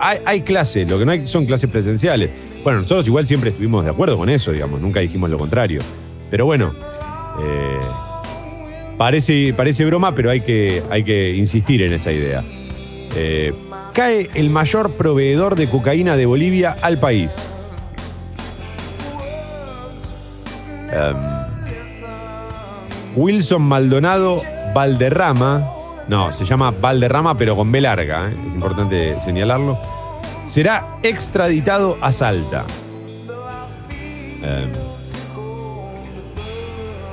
Hay clases, lo que no hay son clases presenciales. Bueno, nosotros igual siempre estuvimos de acuerdo con eso, digamos, nunca dijimos lo contrario. Pero bueno, eh, parece, parece broma, pero hay que, hay que insistir en esa idea. Eh, cae el mayor proveedor de cocaína de Bolivia al país. Em, Wilson Maldonado Valderrama, no, se llama Valderrama pero con B larga, ¿eh? es importante señalarlo, será extraditado a Salta. Em,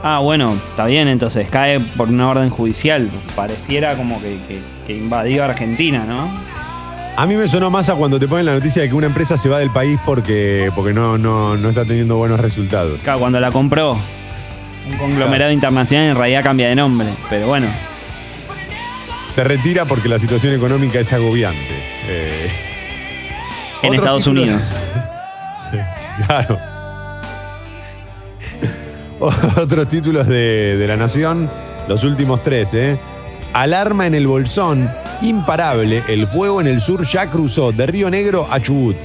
Ah, bueno, está bien, entonces cae por una orden judicial. Pareciera como que, que- que invadió Argentina, ¿no? a mí me sonó más a cuando te ponen la noticia de que una empresa se va del país porque, porque no, no, no está teniendo buenos resultados. Claro, cuando la compró un conglomerado internacional en realidad cambia de nombre. Pero bueno, Se retira porque la situación económica es agobiante. Eh, en otros Estados Unidos. (laughs) Claro. (laughs) Otros títulos de, de la Nación, los últimos tres, ¿eh? Alarma en el Bolsón, imparable, el fuego en el sur ya cruzó de Río Negro a Chubut.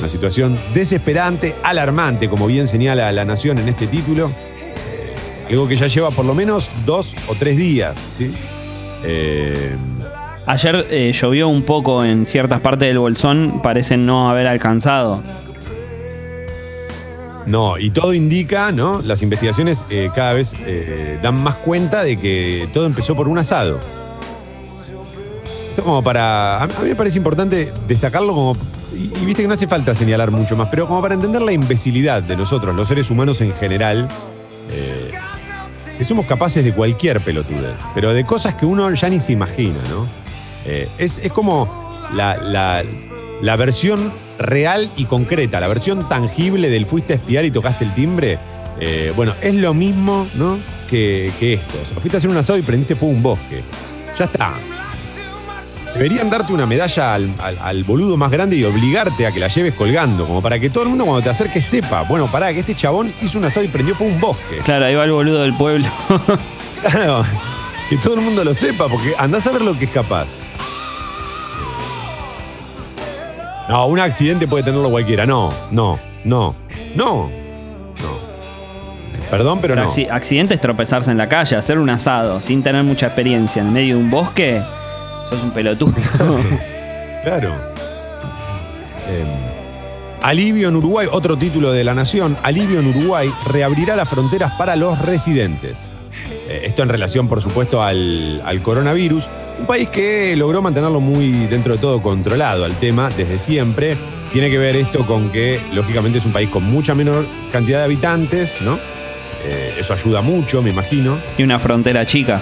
Una situación desesperante, alarmante, como bien señala la Nación en este título. Eh, algo que ya lleva por lo menos dos o tres días, ¿sí? Eh, Ayer eh, llovió un poco en ciertas partes del Bolsón, parecen no haber alcanzado. No, y todo indica, ¿no? Las investigaciones eh, cada vez eh, dan más cuenta de que todo empezó por un asado. Esto como para. A mí me parece importante destacarlo como. Y, y viste que no hace falta señalar mucho más, pero como para entender la imbecilidad de nosotros, los seres humanos en general, que somos capaces de cualquier pelotudez, pero de cosas que uno ya ni se imagina, ¿no? Eh, es, es como la, la- la versión real y concreta, la versión tangible del fuiste a espiar y tocaste el timbre. Eh, bueno, es lo mismo, ¿no? Que, que esto. O sea, fuiste a hacer un asado y prendiste fuego un bosque. Ya está. Deberían darte una medalla al, al- al boludo más grande y obligarte a que la lleves colgando, como para que todo el mundo cuando te acerque sepa, bueno, pará, que este chabón hizo un asado y prendió fuego a un bosque. Claro, ahí va el boludo del pueblo. (laughs) Claro, que todo el mundo lo sepa, porque andás a ver lo que es capaz. No, un accidente puede tenerlo cualquiera. No, no, no, no, no. Perdón, pero no. Acci- Accidente es tropezarse en la calle, hacer un asado sin tener mucha experiencia en medio de un bosque. Sos un pelotudo. (laughs) Claro. Eh, alivio en Uruguay, otro título de la Nación. Alivio en Uruguay reabrirá las fronteras para los residentes. Eh, esto en relación, por supuesto, al, al coronavirus. Un país que logró mantenerlo muy dentro de todo controlado al tema desde siempre. Tiene que ver esto con que, lógicamente, es un país con mucha menor cantidad de habitantes, ¿no? Eh, eso ayuda mucho, me imagino. y una frontera chica.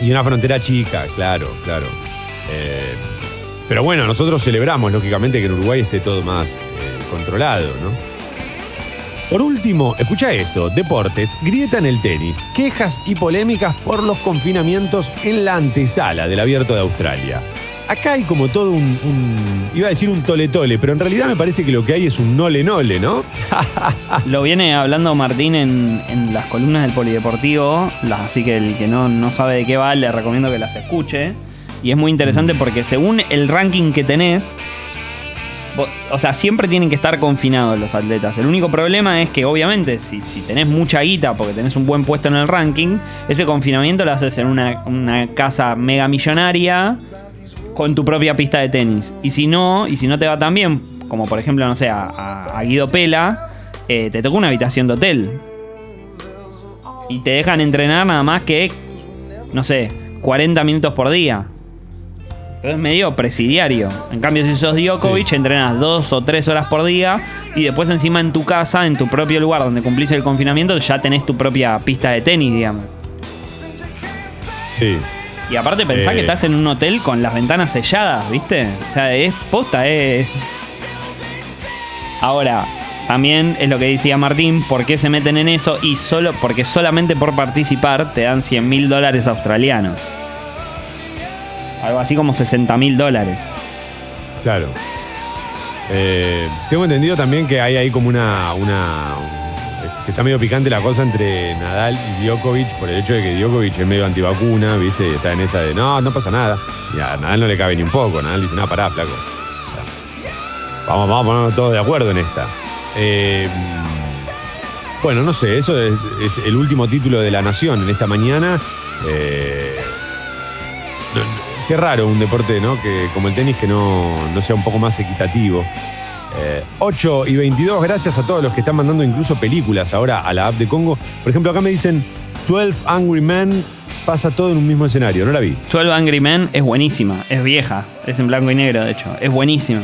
Y una frontera chica, claro, claro. Eh, pero bueno, nosotros celebramos, lógicamente, que en Uruguay esté todo más eh, controlado, ¿no? Por último, escucha esto, deportes, grieta en el tenis, quejas y polémicas por los confinamientos en la antesala del abierto de Australia. Acá hay como todo un, iba a decir un tole tole, pero en realidad me parece que lo que hay es un nole nole, ¿no? (laughs) Lo viene hablando Martín en, en las columnas del Polideportivo, así que el que no, no sabe de qué va, le recomiendo que las escuche. Y es muy interesante porque según el ranking que tenés, o sea, siempre tienen que estar confinados los atletas. El único problema es que obviamente si, si tenés mucha guita porque tenés un buen puesto en el ranking, ese confinamiento lo haces en una, una casa mega millonaria con tu propia pista de tenis. Y si no, y si no te va tan bien, como por ejemplo, no sé, a, Guido Pela, eh, te toca una habitación de hotel. Y te dejan entrenar nada más que, no sé, 40 minutos por día. Entonces es medio presidiario. En cambio, si sos Djokovic, Sí. entrenas dos o tres horas por día y después encima en tu casa, en tu propio lugar donde cumplís el confinamiento, ya tenés tu propia pista de tenis, digamos. Sí. Y aparte pensá Eh. que estás en un hotel con las ventanas selladas, ¿viste? O sea, es posta, es... Ahora, también es lo que decía Martín, ¿por qué se meten en eso? Y solo porque solamente por participar te dan 100 mil dólares australianos. Algo así como 60 mil dólares. Claro. Eh, tengo entendido también que hay ahí como una, una. Está medio picante la cosa entre Nadal y Djokovic por el hecho de que Djokovic es medio antivacuna, ¿viste? Y está en esa de no, no pasa nada. Y a Nadal no le cabe ni un poco. Nadal dice, no, pará, flaco. Vamos, vamos a ponernos todos de acuerdo en esta. Eh, bueno, no sé, eso es, el último título de la Nación en esta mañana. Eh, qué raro un deporte, ¿no? Que, como el tenis, que no, no sea un poco más equitativo. Eh, 8 y 22, gracias a todos los que están mandando incluso películas ahora a la app de Congo. Por ejemplo, acá me dicen 12 Angry Men pasa todo en un mismo escenario, no la vi. 12 Angry Men es buenísima, es vieja, es en blanco y negro, de hecho, es buenísima.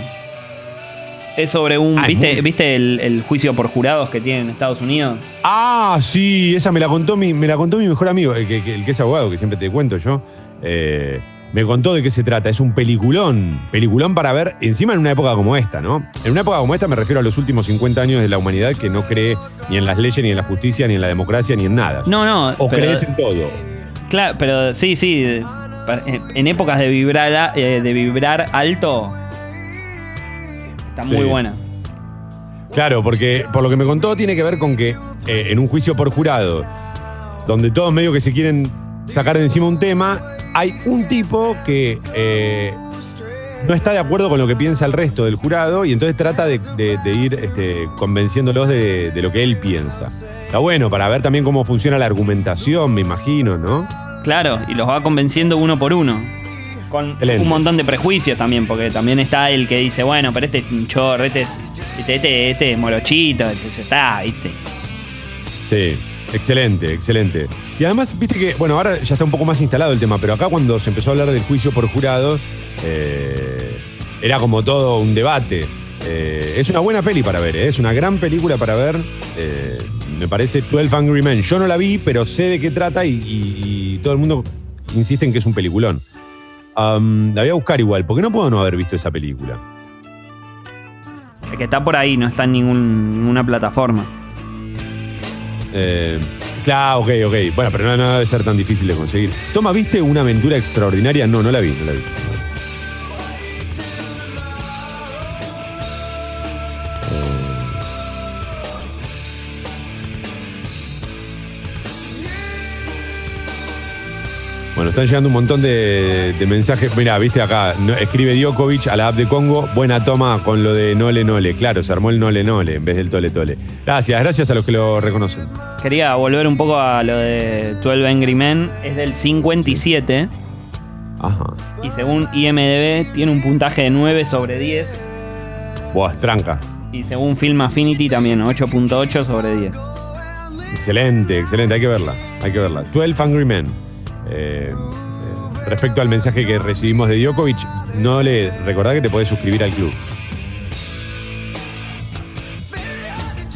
Es sobre un. Ah, ¿Viste, muy- ¿viste el, el juicio por jurados que tienen en Estados Unidos? Ah, sí, esa me la contó mi, me la contó mi mejor amigo, el que, que- el que es abogado, que siempre te cuento yo. Eh, me contó de qué se trata. Es un peliculón. Peliculón para ver encima en una época como esta, ¿no? En una época como esta me refiero a los últimos 50 años de la humanidad que no cree ni en las leyes, ni en la justicia, ni en la democracia, ni en nada. No, no. o pero- crees en todo. Claro, pero sí, sí. En épocas de vibrar, eh, de vibrar alto. Está Sí. muy buena. Claro, porque por lo que me contó tiene que ver con que eh, en un juicio por jurado, donde todos medio que se quieren sacar de encima un tema, hay un tipo que eh, no está de acuerdo con lo que piensa el resto del jurado y entonces trata de, de- de ir este, convenciéndolos de, de lo que él piensa. Está bueno para ver también cómo funciona la argumentación, me imagino, ¿no? Claro, y los va convenciendo uno por uno. Con Excelente. un montón de prejuicios también, porque también está el que dice, bueno, pero este es un chorro, este es, este, este, este es morochito, este ya está, ¿viste? Sí, excelente, excelente. Y además, viste que, bueno, ahora ya está un poco más instalado el tema, pero acá cuando se empezó a hablar del juicio por jurado, eh, era como todo un debate. Eh, es una buena peli para ver, eh, es una gran película para ver. me parece 12 Angry Men. Yo no la vi, pero sé de qué trata y, y- y todo el mundo insiste en que es un peliculón. La voy a buscar igual, porque no puedo no haber visto esa película. El que está por ahí, no está en ningún- ninguna plataforma. Eh, claro, ok, ok. Bueno, pero no, debe ser tan difícil de conseguir. Toma, ¿viste una aventura extraordinaria? No, no la vi, no la vi. Bueno, están llegando un montón de, de mensajes. Mira, viste acá, no- escribe Djokovic a la app de Congo. Buena toma con lo de Nole Nole. Claro, se armó el Nole Nole en vez del Tole Tole. Gracias, gracias a los que lo reconocen. Quería volver un poco a lo de 12 Angry Men, es del 57 Ajá. y según IMDB tiene un puntaje de 9 sobre 10 Buah, es tranca. y según Film Affinity también 8.8 sobre 10. Excelente, excelente. Hay que verla. Hay que verla. 12 Angry Men. Eh, eh, respecto al mensaje que recibimos de Djokovic, no le recordá que te podés suscribir al club.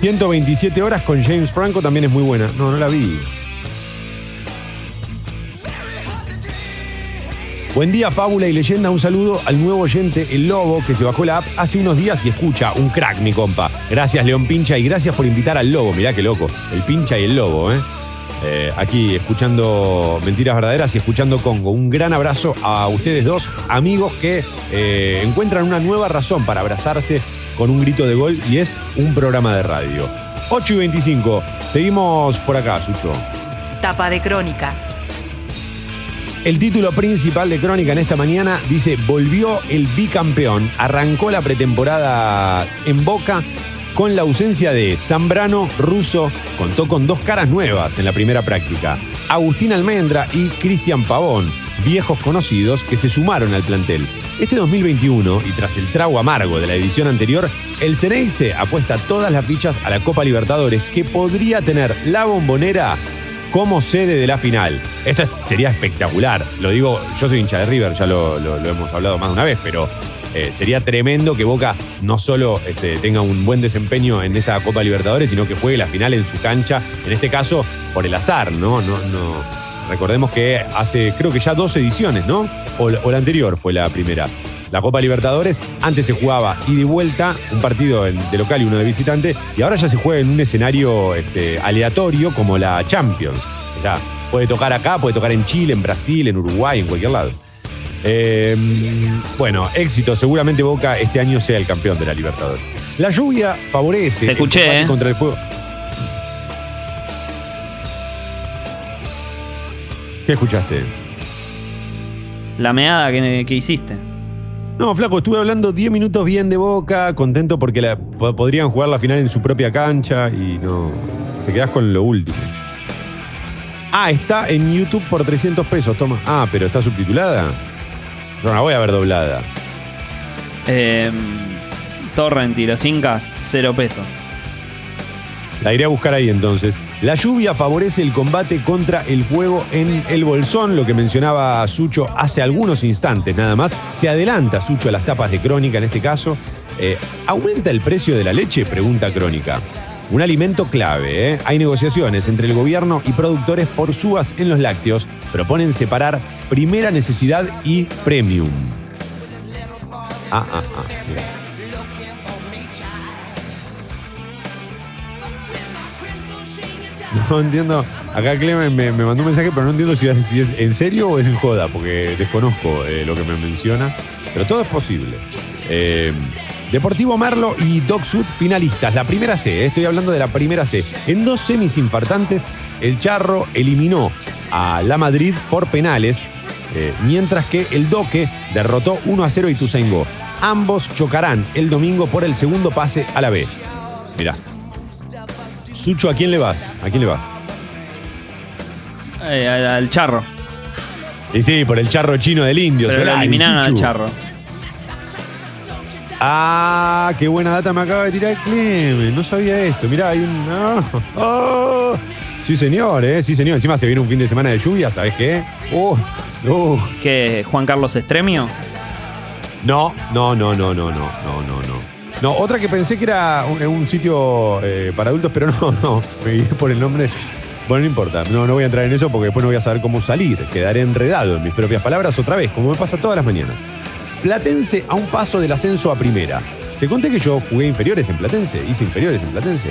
127 horas con James Franco también es muy buena. No, no la vi. Buen día, fábula y leyenda. Un saludo al nuevo oyente, el Lobo, que se bajó la app hace unos días y escucha. Un crack, mi compa. Gracias, León Pincha, y gracias por invitar al Lobo. Mirá qué loco. El Pincha y el Lobo, ¿eh? Eh, aquí escuchando Mentiras Verdaderas y escuchando Congo. Un gran abrazo a ustedes dos, amigos que eh, encuentran una nueva razón para abrazarse con un grito de gol y es un programa de radio. 8 y 25. Seguimos por acá, Sucho. Tapa de crónica. El título principal de Crónica en esta mañana dice, volvió el bicampeón, arrancó la pretemporada en Boca con la ausencia de Zambrano, Russo, contó con dos caras nuevas en la primera práctica, Agustín Almendra y Cristian Pavón, viejos conocidos que se sumaron al plantel. Este 2021, y tras el trago amargo de la edición anterior, el Ceneice apuesta todas las fichas a la Copa Libertadores que podría tener la bombonera como sede de la final. Esto es- sería espectacular. Lo digo, yo soy hincha de River, ya lo- lo hemos hablado más de una vez, pero eh, sería tremendo que Boca no solo este, tenga un buen desempeño en esta Copa Libertadores, sino que juegue la final en su cancha, en este caso por el azar, ¿no? no, recordemos que hace creo que ya dos ediciones, ¿no? O, la- anterior fue la primera. La Copa Libertadores, antes se jugaba ida y vuelta, un partido de local y uno de visitante, y ahora ya se juega en un escenario este, aleatorio como la Champions. Sea, puede tocar acá, puede tocar en Chile, en Brasil, en Uruguay, en cualquier lado. Eh, bueno, éxito. Seguramente Boca este año sea el campeón de la Libertadores. La lluvia favorece. Te el escuché, combate ¿eh? Contra el fuego. ¿Qué escuchaste? La meada que, que hiciste. No, flaco, estuve hablando 10 minutos bien de Boca, contento porque la- po- podrían jugar la final en su propia cancha y no. Te quedás con lo último. Ah, está en YouTube por 300 pesos, toma. Ah, pero está subtitulada. Yo no la voy a ver doblada. Eh, torrent y los incas, cero pesos. La iré a buscar ahí entonces. La lluvia favorece el combate contra el fuego en el bolsón, lo que mencionaba Sucho hace algunos instantes nada más. Se adelanta Sucho a las tapas de Crónica en este caso. Eh, ¿Aumenta el precio de la leche? Pregunta Crónica. Un alimento clave. ¿eh? Hay negociaciones entre el gobierno y productores por subas en los lácteos. Proponen separar primera necesidad y premium. Ah, ah, ah. (laughs) No entiendo. Acá Clemen me, mandó un mensaje, pero no entiendo si es, si es en serio o es en joda, porque desconozco eh, lo que me menciona. Pero todo es posible. Eh, Deportivo Merlo y Doc Sud finalistas. La primera C, eh, estoy hablando de la primera C. En dos semis infartantes, el Charro eliminó a la Madrid por penales, eh, mientras que el Doque derrotó 1 a 0 a Ituzaingó. Ambos chocarán el domingo por el segundo pase a la B. Mirá. Sucho, ¿a quién le vas? ¿A quién le vas? Eh, al, al charro. Y sí, por el charro chino del indio. Pero Solari, eliminaron al Suchu. charro. Ah, qué buena data me acaba de tirar Clemen. No sabía esto. Mirá, hay un. ah, ah. Sí, señor, ¿eh? Sí, señor. Encima se viene un fin de semana de lluvia, ¿sabes qué? Uh, uh. ¿Qué? ¿Juan Carlos Estremio? No, no, no, no, no, no, no, no, no. No, otra que pensé que era un, un sitio eh, para adultos, pero (laughs) no, no. Me guié por el nombre. Bueno, no importa. No, no voy a entrar en eso porque después no voy a saber cómo salir. Quedaré enredado en mis propias palabras otra vez, como me pasa todas las mañanas. Platense a un paso del ascenso a primera. Te conté que yo jugué inferiores en Platense, hice inferiores en Platense.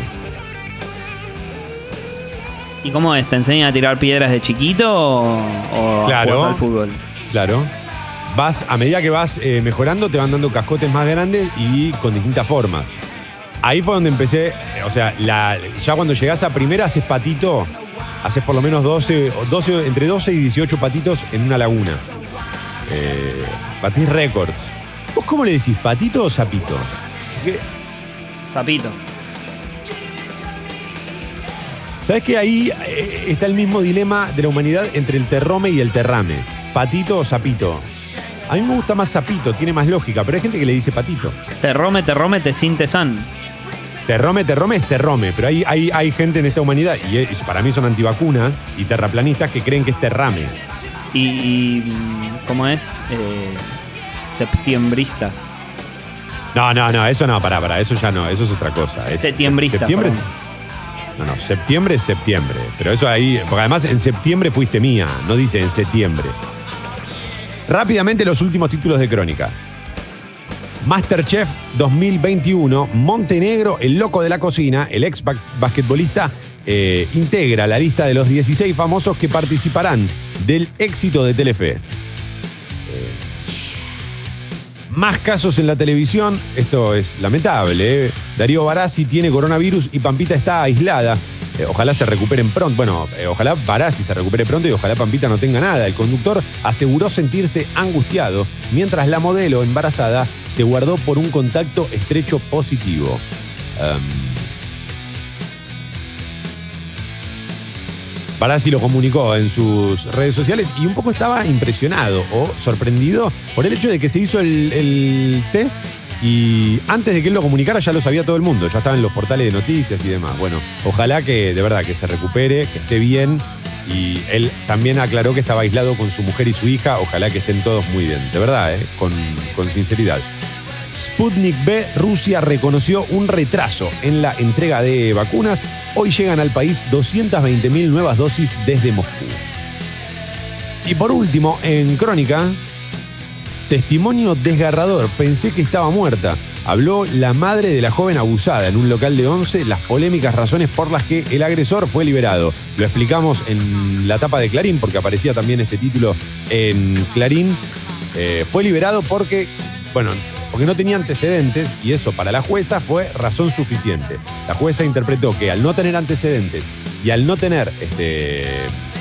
¿Y cómo es? ¿Te enseñan a tirar piedras de chiquito o, o Claro. al fútbol? Claro. Vas, a medida que vas eh, mejorando, te van dando cascotes más grandes y con distintas formas. Ahí fue donde empecé, eh, o sea, la- ya cuando llegás a primera haces patito, haces por lo menos 12, o 12, entre 12 y 18 patitos en una laguna. Eh, batís récords. ¿Vos cómo le decís, patito o sapito? Porque, Zapito. ¿Sabés que ahí eh, está el mismo dilema de la humanidad entre el terrome y el terrame? ¿Patito o sapito? A mí me gusta más sapito, tiene más lógica, pero hay gente que le dice patito. Terrome, terrome, te sin tesan. Terrome, terrome es terrome, pero hay, hay, hay gente en esta humanidad, y es- para mí son antivacunas y terraplanistas que creen que es terrame. Y, y, mm, ¿cómo es? Eh, septiembristas. No, no, no, eso no, pará, pará, eso ya no, eso es otra cosa. Es- Septiembristas, Septiembre es, no, no, septiembre es septiembre, pero eso ahí, porque además en septiembre fuiste mía, no dice en septiembre. Rápidamente los últimos títulos de crónica. Masterchef 2021, Montenegro, el loco de la cocina, el ex ba- basquetbolista, eh, integra la lista de los 16 famosos que participarán del éxito de Telefe. Eh, más casos en la televisión, esto es lamentable. ¿eh? Darío Barassi tiene coronavirus y Pampita está aislada. Ojalá se recuperen pronto. Bueno, ojalá Barassi se recupere pronto y ojalá Pampita no tenga nada. El conductor aseguró sentirse angustiado mientras la modelo embarazada se guardó por un contacto estrecho positivo. Em, Barassi lo comunicó en sus redes sociales y un poco estaba impresionado o sorprendido por el hecho de que se hizo el, el test y antes de que él lo comunicara ya lo sabía todo el mundo, ya estaba en los portales de noticias y demás. Bueno, ojalá que de verdad que se recupere, que esté bien y él también aclaró que estaba aislado con su mujer y su hija, ojalá que estén todos muy bien, de verdad, ¿eh? con, con sinceridad. Sputnik B, Rusia reconoció un retraso en la entrega de vacunas. Hoy llegan al país 220.000 nuevas dosis desde Moscú. Y por último, en Crónica, testimonio desgarrador. Pensé que estaba muerta. Habló la madre de la joven abusada en un local de 11, las polémicas razones por las que el agresor fue liberado. Lo explicamos en la tapa de Clarín, porque aparecía también este título en Clarín. Eh, fue liberado porque, bueno, porque no tenía antecedentes y eso para la jueza fue razón suficiente. La jueza interpretó que al no tener antecedentes y al no tener este,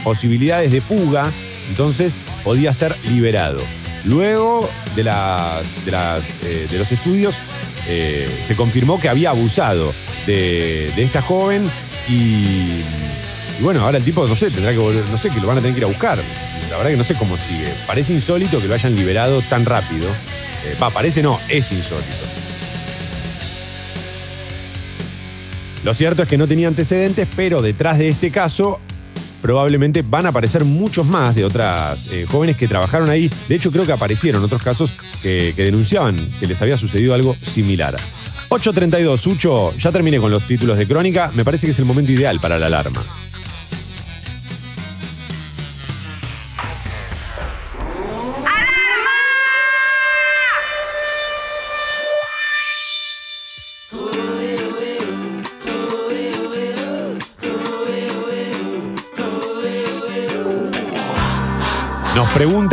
posibilidades de fuga, entonces podía ser liberado. Luego de, eh, los estudios eh, se confirmó que había abusado de, de esta joven y, y bueno, ahora el tipo, no sé, tendrá que volver, no sé, que lo van a tener que ir a buscar. La verdad que no sé cómo sigue. Parece insólito que lo hayan liberado tan rápido. Eh, Va, parece no, es insólito. Lo cierto es que no tenía antecedentes, pero detrás de este caso probablemente van a aparecer muchos más de otras eh, jóvenes que trabajaron ahí. De hecho, creo que aparecieron otros casos que, que denunciaban que les había sucedido algo similar. 8.32, Sucho, ya terminé con los títulos de crónica. Me parece que es el momento ideal para la alarma.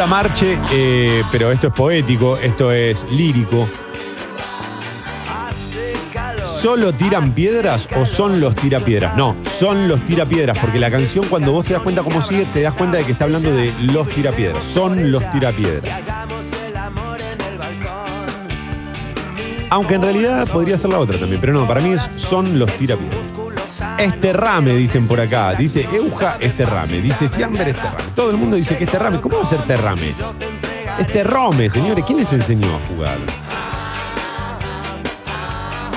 Marche, eh, pero esto es poético, esto es lírico. ¿Solo tiran piedras o son los tirapiedras? No, son los tirapiedras, porque la canción cuando vos te das cuenta cómo sigue, te das cuenta de que está hablando de los tirapiedras. Son los tirapiedras. Aunque en realidad podría ser la otra también, pero no, para mí es son los tirapiedras. Esterrame, dicen por acá. Dice Euja Esterrame. Dice Siamber Esterrame. Todo el mundo dice que Esterrame. ¿Cómo va a ser Terrame? Esterrome, señores. ¿Quién les enseñó a jugar?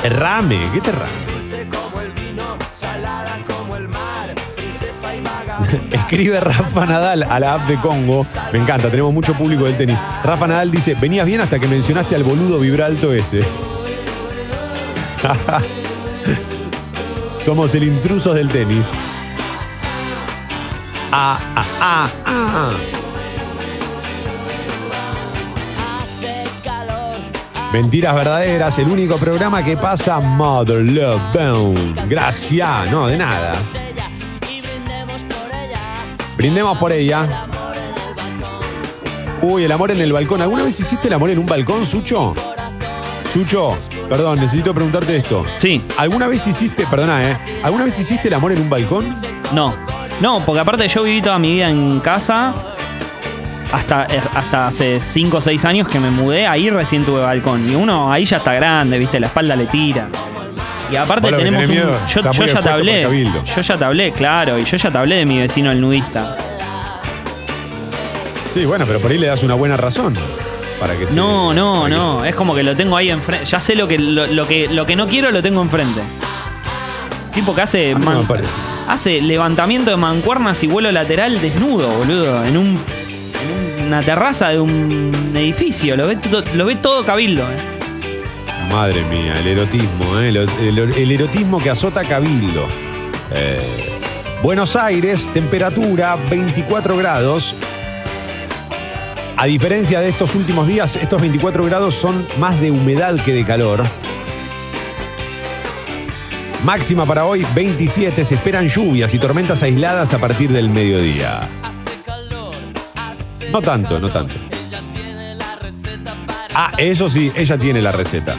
Terrame. ¿Qué Terrame? (laughs) Escribe Rafa Nadal a la app de Congo. Me encanta, tenemos mucho público del tenis. Rafa Nadal dice, venías bien hasta que mencionaste al boludo vibralto ese. (laughs) Somos el intrusos del tenis. Ah, ah, ah, ah. Mentiras verdaderas, el único programa que pasa Mother Love Bone. Gracias, no, de nada. Brindemos por ella. Uy, el amor en el balcón. ¿Alguna vez hiciste el amor en un balcón, Sucho? Sucho, perdón, necesito preguntarte esto. Sí, ¿Alguna vez hiciste, perdona, eh? ¿Alguna vez hiciste el amor en un balcón? no. No, porque aparte yo viví toda mi vida en casa. Hasta, eh, hasta hace 5 o 6 años que me mudé, ahí recién tuve balcón. Y uno ahí ya está grande, viste, la espalda le tira. Y aparte tenemos un. miedo, yo, yo ya te hablé. Yo ya te hablé, claro. Y yo ya te hablé de mi vecino el nudista. Sí, bueno, pero por ahí le das una buena razón. Para que se- No, no, que- no. Es como que lo tengo ahí enfrente. Ya sé lo que, lo, lo que, lo que no quiero, lo tengo enfrente. Tipo que hace, A mí no man- me parece. hace levantamiento de mancuernas y vuelo lateral desnudo, boludo. En, un, en una terraza de un edificio. Lo ve, todo- lo ve todo cabildo. eh. Madre mía, el erotismo, ¿eh? el, el- el erotismo que azota Cabildo. Eh, Buenos Aires, temperatura 24 grados. A diferencia de estos últimos días, estos 24 grados son más de humedad que de calor. Máxima para hoy 27, se esperan lluvias y tormentas aisladas a partir del mediodía. No tanto, no tanto. Ah, eso sí, ella tiene la receta.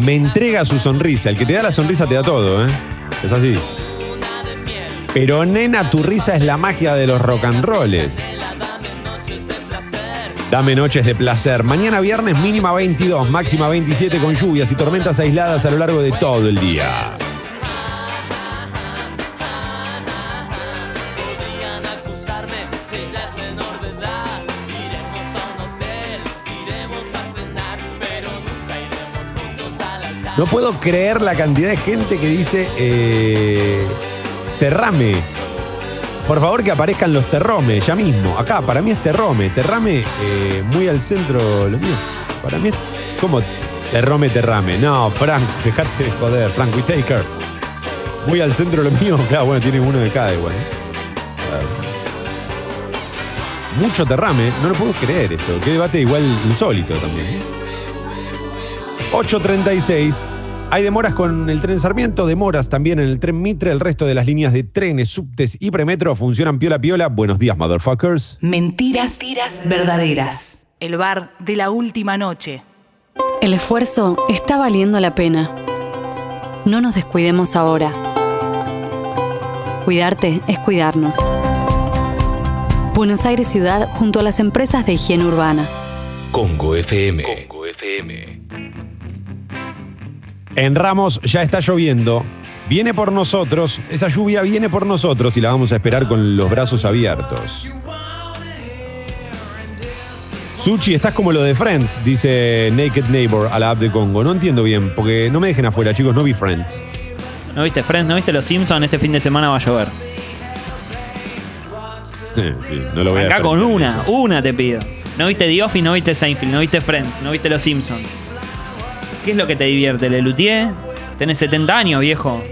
me entrega su sonrisa. El que te da la sonrisa te da todo, ¿eh? Es así. Pero nena, tu risa es la magia de los rock and rolls. Dame noches de placer. Mañana viernes mínima 22, máxima 27 con lluvias y tormentas aisladas a lo largo de todo el día. No puedo creer la cantidad de gente que dice eh, terrame. Por favor que aparezcan los terromes ya mismo. Acá, para mí es terrome. Terrame eh, muy al centro lo mío. Para mí es. ¿Cómo? Terrome, terrame. No, Frank, (laughs) dejate de joder. Frank Whitaker. Muy al centro lo mío. (laughs) Claro, bueno, tiene uno de cada igual. ¿eh? Mucho terrame. No lo puedo creer esto. Qué debate igual insólito también. ¿eh? 8.36. Hay demoras con el tren Sarmiento, demoras también en el tren Mitre. El resto de las líneas de trenes, subtes y premetro funcionan piola piola. Buenos días, motherfuckers. Mentiras, verdaderas. El bar de la última noche. El esfuerzo está valiendo la pena. No nos descuidemos ahora. Cuidarte es cuidarnos. Buenos Aires Ciudad junto a las empresas de higiene urbana. Congo FM. En Ramos ya está lloviendo. Viene por nosotros. Esa lluvia viene por nosotros y la vamos a esperar con los brazos abiertos. Suchi, estás como lo de Friends, dice Naked Neighbor a la app de Congo. No entiendo bien, porque no me dejen afuera, chicos, no vi Friends. ¿No viste Friends? ¿No viste Los Simpsons? Este fin de semana va a llover. Sí, no lo voy Acá con una, una te pido. No viste The Office, no viste Seinfeld, no viste Friends, no viste Los Simpsons. ¿Qué es lo que te divierte? ¿Le Luthier? Tenés 70 años, viejo.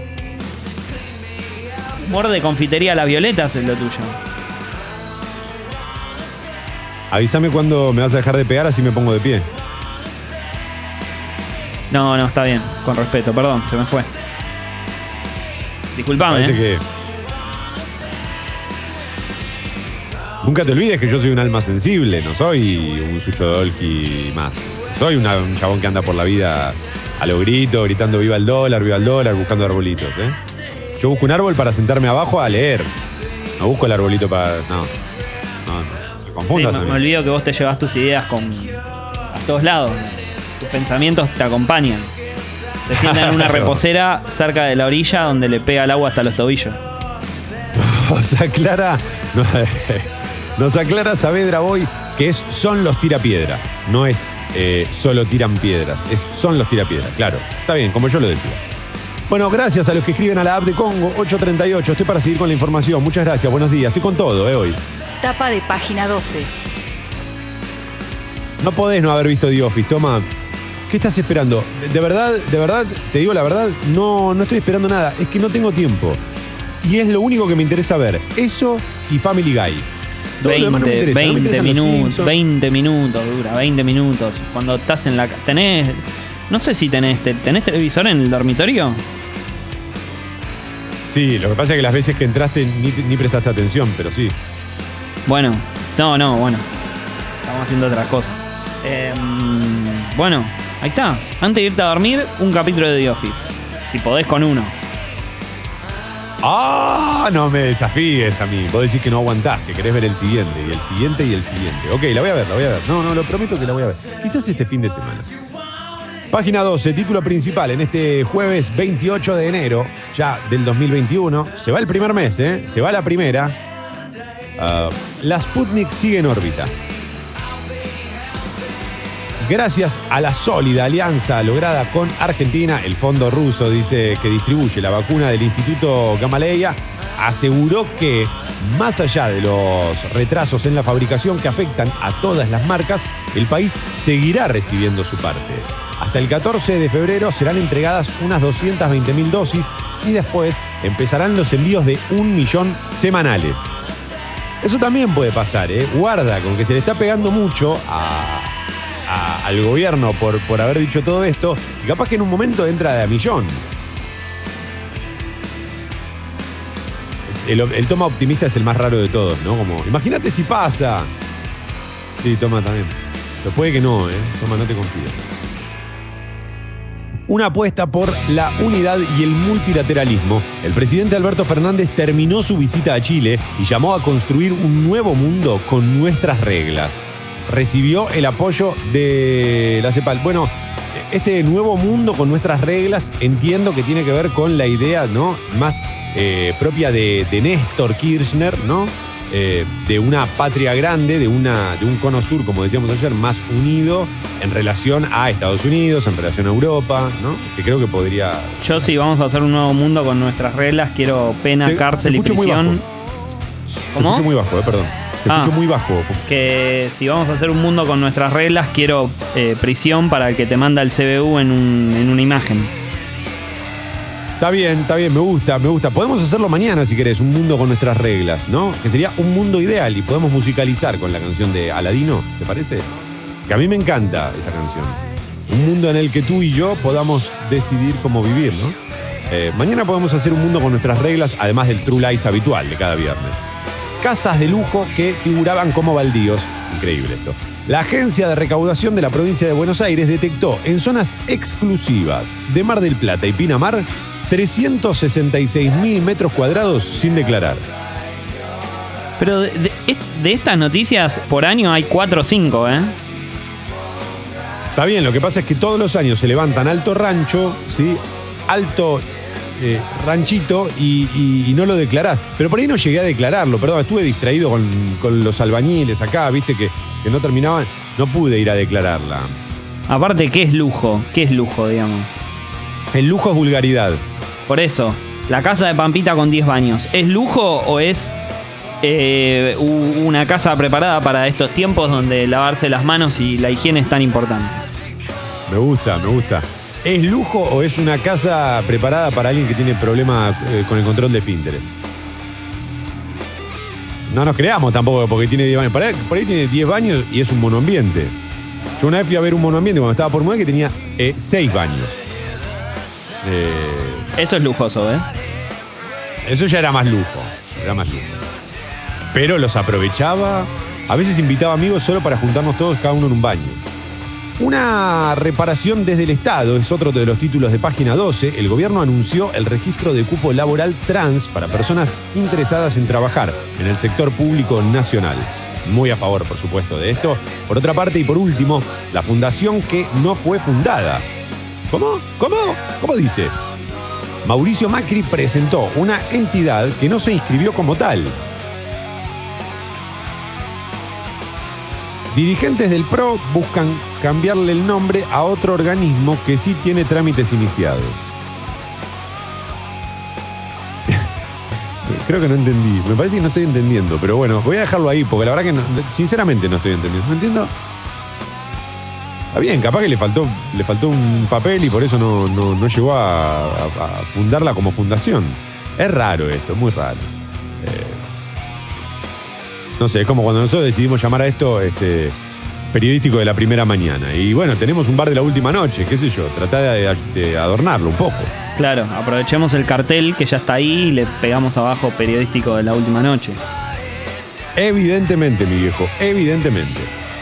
Morde de confitería a las violetas es lo tuyo. Avísame cuando me vas a dejar de pegar, así me pongo de pie. No, no, está bien. Con respeto, perdón, se me fue. Disculpame, Parece ¿eh? que. Nunca te olvides que yo soy un alma sensible, no soy un Suchodolki más. Soy una- un chabón que anda por la vida a lo grito, gritando viva el dólar, viva el dólar, buscando arbolitos, ¿eh? Yo busco un árbol para sentarme abajo a leer. No busco el arbolito para. No. No, no. Sí, confundas. me, me olvido que vos te llevas tus ideas con a todos lados. Tus pensamientos te acompañan. Se sientan en una (laughs) reposera cerca de la orilla donde le pega el agua hasta los tobillos. (laughs) Nos aclara, no- (laughs) nos aclara Saavedra Boy que es son los tirapiedra, no es eh, solo tiran piedras, es son los tirapiedra, claro. Está bien, como yo lo decía. Bueno, gracias a los que escriben a la app de Congo 838. Estoy para seguir con la información. Muchas gracias, buenos días. Estoy con todo, eh, hoy. Tapa de página 12. No podés no haber visto The Office, toma. ¿Qué estás esperando? De verdad, de verdad, te digo la verdad, no, no estoy esperando nada. Es que no tengo tiempo. Y es lo único que me interesa ver. Eso y Family Guy. Todo lo demás no me 20, interesa. No me 20 interesan los minutos, Simpsons. 20 minutos dura, 20 minutos. Cuando estás en la tenés no sé si tenés te- tenés televisor en el dormitorio. Sí, lo que pasa es que las veces que entraste ni, ni prestaste atención, pero sí. Bueno, no, no, bueno. Estamos haciendo otras cosas. Em, bueno, ahí está. Antes de irte a dormir, un capítulo de The Office. Si podés con uno. ¡Ah! No me desafíes a mí. Vos decís que no aguantás, que querés ver el siguiente, y el siguiente, y el siguiente. Ok, la voy a ver, la voy a ver. No, no, lo prometo que la voy a ver. Quizás este fin de semana. Página 12, título principal, en este jueves 28 de enero, ya del 2021. Se va el primer mes, ¿eh? Se va la primera. Ah, la Sputnik sigue en órbita. Gracias a la sólida alianza lograda con Argentina, el fondo ruso dice que distribuye la vacuna del Instituto Gamaleya, aseguró que más allá de los retrasos en la fabricación que afectan a todas las marcas, el país seguirá recibiendo su parte. Hasta el 14 de febrero serán entregadas unas 220 mil dosis y después empezarán los envíos de un millón semanales. Eso también puede pasar, ¿eh? Guarda, con que se le está pegando mucho a, al gobierno por, por haber dicho todo esto, y capaz que en un momento entra de a millón. El, el toma optimista es el más raro de todos, ¿no? Como, imagínate si pasa. Sí, toma también. Pero puede que no, ¿eh? Toma, no te confío. una apuesta por la unidad y el multilateralismo. El presidente Alberto Fernández terminó su visita a Chile y llamó a construir un nuevo mundo con nuestras reglas. Recibió el apoyo de la CEPAL. Bueno, este nuevo mundo con nuestras reglas entiendo que tiene que ver con la idea ¿no? más eh, propia de, de Néstor Kirchner, ¿no? Eh, de una patria grande, de, una, de un cono sur, como decíamos ayer, más unido en relación a Estados Unidos, en relación a Europa, ¿no? Que creo que podría. Yo si vamos a hacer un nuevo mundo con nuestras reglas, quiero pena, Te- cárcel te y muy prisión. Te ¿Cómo? escucho muy bajo, eh, perdón. Te Ah. escucho muy bajo. Que si vamos a hacer un mundo con nuestras reglas, quiero eh, prisión para el que te manda el CBU en, un- en una imagen. Está bien, está bien, me gusta, me gusta. Podemos hacerlo mañana si querés, un mundo con nuestras reglas, ¿no? Que sería un mundo ideal y podemos musicalizar con la canción de Aladino, ¿te parece? Que a mí me encanta esa canción. Un mundo en el que tú y yo podamos decidir cómo vivir, ¿no? Eh, mañana podemos hacer un mundo con nuestras reglas, además del True Lies habitual de cada viernes. Casas de lujo que figuraban como baldíos. Increíble esto. La agencia de recaudación de la provincia de Buenos Aires detectó en zonas exclusivas de Mar del Plata y Pinamar 366 mil metros cuadrados sin declarar. Pero de, de- de estas noticias por año hay 4 o 5, ¿eh? Está bien, lo que pasa es que todos los años se levantan alto rancho, ¿sí? Alto eh, ranchito y, y- y no lo declarás. Pero por ahí no llegué a declararlo, perdón, estuve distraído con, con los albañiles acá, viste que, que no terminaban, no pude ir a declararla. Aparte, ¿qué es lujo? ¿Qué es lujo, digamos? El lujo es vulgaridad. Por eso, la casa de Pampita con 10 baños, ¿es lujo o es eh, una casa preparada para estos tiempos donde lavarse las manos y la higiene es tan importante? Me gusta, me gusta. ¿Es lujo o es una casa preparada para alguien que tiene problemas eh, con el control de esfínteres? No nos creamos tampoco porque tiene 10 baños. Por ahí, por ahí tiene 10 baños y es un monoambiente. Yo una vez fui a ver un monoambiente cuando estaba por Muelle que tenía 6 baños. Eh, Eso es lujoso, ¿eh? eso ya era más lujo. Era más lujo. Pero los aprovechaba. A veces invitaba amigos solo para juntarnos todos, cada uno en un baño. Una reparación desde el Estado es otro de los títulos de página 12. El gobierno anunció el registro de cupo laboral trans para personas interesadas en trabajar en el sector público nacional. Muy a favor, por supuesto, de esto. Por otra parte, y por último, la fundación que no fue fundada. ¿Cómo? ¿Cómo? ¿Cómo dice? Mauricio Macri presentó una entidad que no se inscribió como tal. Dirigentes del PRO buscan cambiarle el nombre a otro organismo que sí tiene trámites iniciados. (laughs) Creo que no entendí. Me parece que no estoy entendiendo, pero bueno, voy a dejarlo ahí porque la verdad que no- sinceramente no estoy entendiendo. No entiendo. Está bien, capaz que le faltó, le faltó un papel y por eso no, no- no llegó a, fundarla como fundación. Es raro esto, muy raro. Eh, no sé, es como cuando nosotros decidimos llamar a esto este, periodístico de la primera mañana. Y bueno, tenemos un bar de la última noche, qué sé yo, tratá de, de adornarlo un poco. Claro, aprovechemos el cartel que ya está ahí y le pegamos abajo periodístico de la última noche. Evidentemente, mi viejo, evidentemente.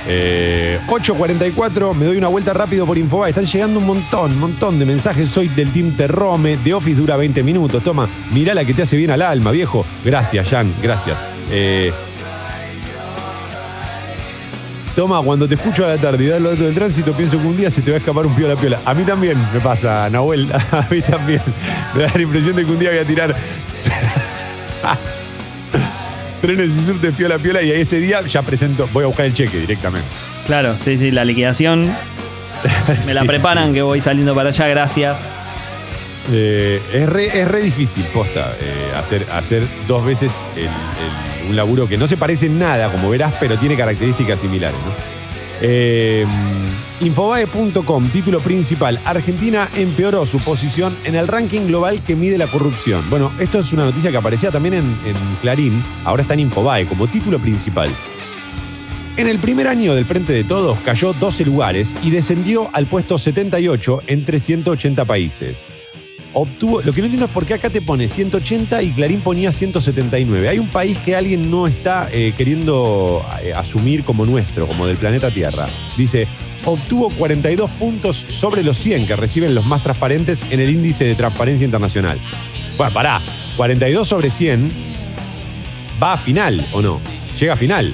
Eh, 8.44, me doy una vuelta rápido por Infobae. Están llegando un montón, un montón de mensajes. Soy del Team Terrome. The Office dura 20 minutos. Toma, mirá la que te hace bien al alma, viejo. Gracias, Jan, gracias. Eh, Toma, cuando te escucho a la tarde y das lo otro del tránsito, pienso que un día se te va a escapar un piola piola. A mí también me pasa, Nahuel. (laughs) A mí también. Me da la impresión de que un día voy a tirar (laughs) trenes y subtes piola piola y ese día ya presento, voy a buscar el cheque directamente. Claro, sí, sí, la liquidación. (laughs) Me la Sí, preparan sí. que voy saliendo para allá, gracias. Eh, es, re, es re difícil, posta, eh, hacer, hacer dos veces el- el- un laburo que no se parece en nada, como verás, pero tiene características similares. Eh, Infobae.com, título principal. Argentina empeoró su posición en el ranking global que mide la corrupción. Bueno, esto es una noticia que aparecía también en, en Clarín, ahora está en Infobae como título principal. En el primer año del Frente de Todos cayó 12 lugares y descendió al puesto 78 entre 180 países. Obtuvo. Lo que no entiendo es por qué acá te pone 180 y Clarín ponía 179. Hay un país que alguien no está eh, queriendo eh, asumir como nuestro, como del planeta Tierra. Dice. Obtuvo 42 puntos sobre los 100 que reciben los más transparentes en el índice de transparencia internacional. Bueno, pará. 42 sobre 100 va a final, ¿o no? Llega a final.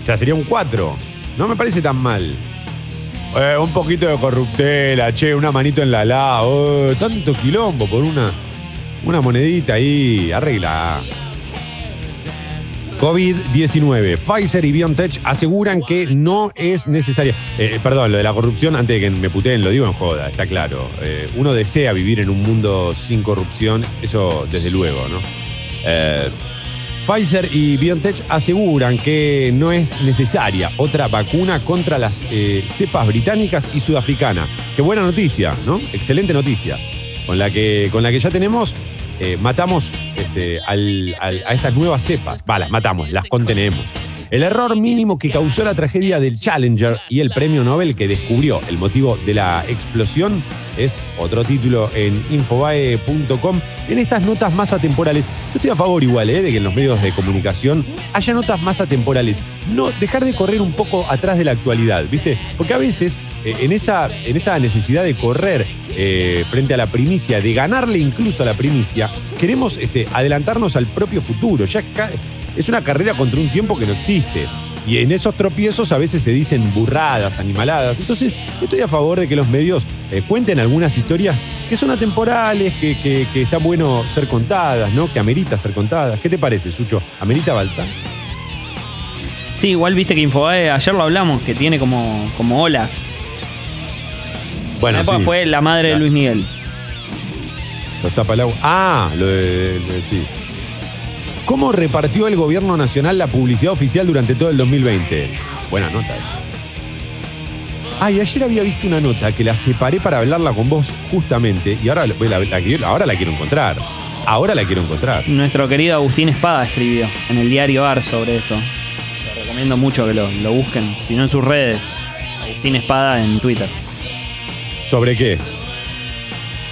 O sea, sería un 4. No me parece tan mal. Eh, un poquito de corruptela, che, una manito en la la. oh, tanto quilombo por una, una monedita ahí. Arregla. COVID-19. Pfizer y BioNTech aseguran que no es necesaria. Eh, perdón, lo de la corrupción, antes de que me puteen, lo digo en joda, está claro. Eh, uno desea vivir en un mundo sin corrupción, eso desde luego, ¿no? Eh, Pfizer y BioNTech aseguran que no es necesaria otra vacuna contra las eh, cepas británicas y sudafricana. Qué buena noticia, ¿no? Excelente noticia. Con la que, con la que ya tenemos, eh, matamos este, a estas nuevas cepas. Va, las matamos, las contenemos. El error mínimo que causó la tragedia del Challenger y el premio Nobel que descubrió el motivo de la explosión es otro título en infobae.com. En estas notas más atemporales, yo estoy a favor igual eh, de que en los medios de comunicación haya notas más atemporales. No dejar de correr un poco atrás de la actualidad, ¿viste? Porque a veces eh, en, esa, en esa necesidad de correr eh, frente a la primicia, de ganarle incluso a la primicia, queremos este, adelantarnos al propio futuro. Ya es una carrera contra un tiempo que no existe. Y en esos tropiezos a veces se dicen burradas, animaladas. Entonces, estoy a favor de que los medios eh, cuenten algunas historias que son atemporales, que, que, que está bueno ser contadas, ¿no? Que amerita ser contadas. ¿Qué te parece, Sucho? ¿Amerita Balta? Sí, igual viste que Infobae, ayer lo hablamos, que tiene como, como olas. Bueno, sí. fue la madre de. Luis Miguel. Los tapa el agua. Ah, lo de, lo de- sí. ¿Cómo repartió el gobierno nacional la publicidad oficial durante todo el 2020? Buena nota. eh. Ay, ayer había visto una nota que la separé para hablarla con vos justamente y ahora la, la- la quiero- ahora la quiero encontrar. Ahora la quiero encontrar. Nuestro querido Agustín Espada escribió en el diario AR sobre eso. Lo recomiendo mucho que lo, lo busquen, si no en sus redes. Agustín Espada en Twitter. ¿Sobre qué?